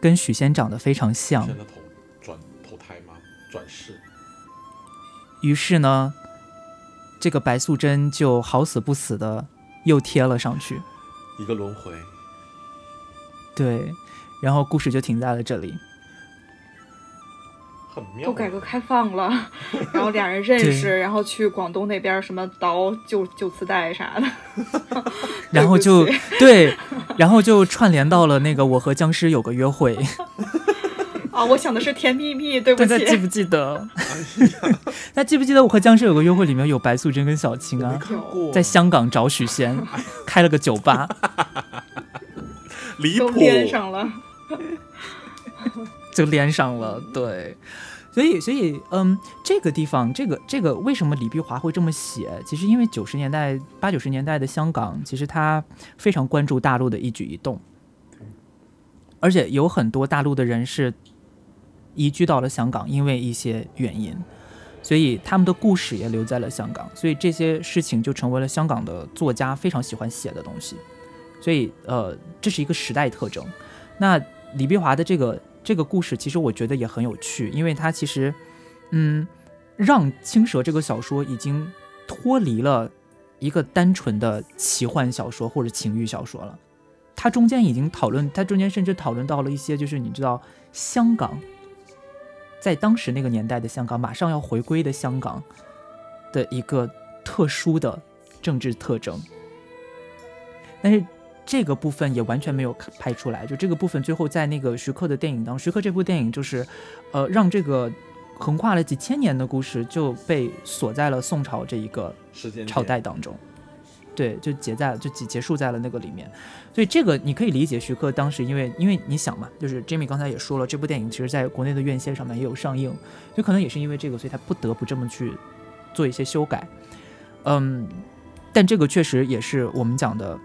[SPEAKER 1] 跟许仙长得非常像，
[SPEAKER 2] 现在投转投胎吗？转世。
[SPEAKER 1] 于是呢，这个白素贞就好死不死的又贴了上去。
[SPEAKER 2] 一个轮回。
[SPEAKER 1] 对，然后故事就停在了这里。
[SPEAKER 2] 很妙。
[SPEAKER 3] 都改革开放了，[laughs] 然后俩人认识，然后去广东那边什么倒旧旧磁带啥的，[laughs]
[SPEAKER 1] 然后就
[SPEAKER 3] 对 [laughs]
[SPEAKER 1] 对，然后就串联到了那个《我和僵尸有个约会》。
[SPEAKER 3] 啊，我想的是甜蜜蜜，对不
[SPEAKER 1] 大家记
[SPEAKER 3] 起，
[SPEAKER 1] 不记得？那记不记得《我和僵尸有个约会》里面有白素贞跟小青啊，在香港找许仙，开了个酒吧。
[SPEAKER 2] 离谱。
[SPEAKER 3] 都连上了。[laughs]
[SPEAKER 1] 就连上了，对，所以所以嗯，这个地方，这个这个为什么李碧华会这么写？其实因为九十年代八九十年代的香港，其实他非常关注大陆的一举一动，而且有很多大陆的人是移居到了香港，因为一些原因，所以他们的故事也留在了香港，所以这些事情就成为了香港的作家非常喜欢写的东西，所以呃，这是一个时代特征。那李碧华的这个这个故事，其实我觉得也很有趣，因为它其实，嗯，让《青蛇》这个小说已经脱离了一个单纯的奇幻小说或者情欲小说了。它中间已经讨论，它中间甚至讨论到了一些，就是你知道，香港在当时那个年代的香港，马上要回归的香港的一个特殊的政治特征。但是这个部分也完全没有拍出来，就这个部分最后在那个徐克的电影当中，徐克这部电影就是，呃，让这个横跨了几千年的故事就被锁在了宋朝这一个朝代当中。对，就结在就结结束在了那个里面。所以这个你可以理解，徐克当时因为因为你想嘛，就是 Jimmy 刚才也说了，这部电影其实在国内的院线上面也有上映，就可能也是因为这个，所以他不得不这么去做一些修改。嗯，但这个确实也是我们讲的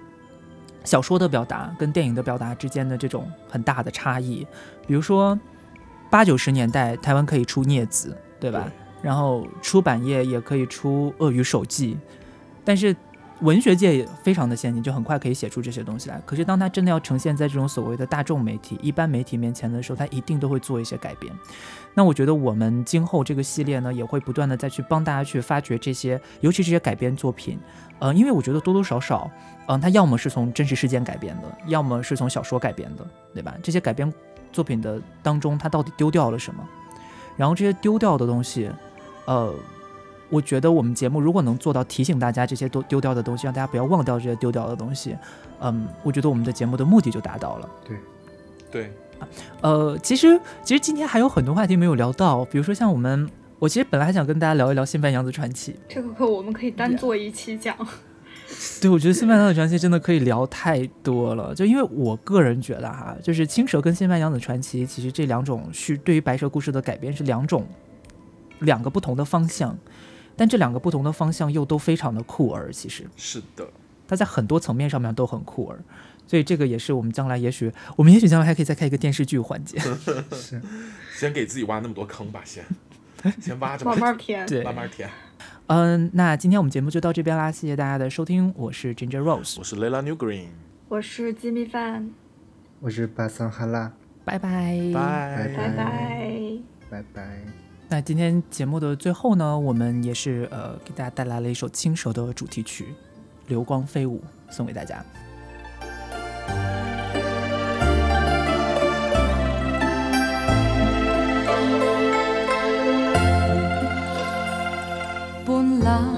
[SPEAKER 1] 小说的表达跟电影的表达之间的这种很大的差异。比如说八九十年代台湾可以出《孽子》，对吧？然后出版业也可以出《鳄鱼手记》，但是文学界也非常的先进，就很快可以写出这些东西来。可是当它真的要呈现在这种所谓的大众媒体、一般媒体面前的时候，它一定都会做一些改变。那我觉得我们今后这个系列呢，也会不断的再去帮大家去发掘这些，尤其这些改编作品。呃，因为我觉得多多少少，嗯，它要么是从真实事件改编的，要么是从小说改编的，对吧？这些改编作品的当中，它到底丢掉了什么？然后这些丢掉的东西。呃，我觉得我们节目如果能做到提醒大家这些都丢掉的东西，让大家不要忘掉这些丢掉的东西，嗯，我觉得我们的节目的目的就达到了。
[SPEAKER 4] 对，
[SPEAKER 2] 对，
[SPEAKER 1] 呃，其实其实今天还有很多话题没有聊到，比如说像我们，我其实本来还想跟大家聊一聊《新白娘子传奇》，
[SPEAKER 3] 这个课我们可以单做一期讲。[laughs]
[SPEAKER 1] 对，我觉得《新白娘子传奇》真的可以聊太多了，就因为我个人觉得哈，就是《青蛇》跟《新白娘子传奇》，其实这两种是对于白蛇故事的改编是两种。两个不同的方向，但这两个不同的方向又都非常的酷儿。其实。
[SPEAKER 2] 是的，
[SPEAKER 1] 它在很多层面上面都很酷儿，所以这个也是我们将来也许，我们也许将来还可以再开一个电视剧环节。[laughs]
[SPEAKER 4] 是，
[SPEAKER 2] 先给自己挖那么多坑吧，先。[laughs] 先挖着，
[SPEAKER 3] 慢慢填，
[SPEAKER 1] 对，
[SPEAKER 2] 慢慢填。
[SPEAKER 1] 嗯，那今天我们节目就到这边啦，谢谢大家的收听，我是 Ginger Rose，
[SPEAKER 2] 我是 Lela New Green，
[SPEAKER 3] 我是鸡米范，
[SPEAKER 4] 我是巴桑哈拉，
[SPEAKER 1] 拜。拜，
[SPEAKER 2] 拜。
[SPEAKER 3] 拜拜。
[SPEAKER 4] 拜拜。
[SPEAKER 1] 那今天节目的最后呢，我们也是呃给大家带来了一首《青蛇》的主题曲《流光飞舞》，送给大家。
[SPEAKER 5] 半冷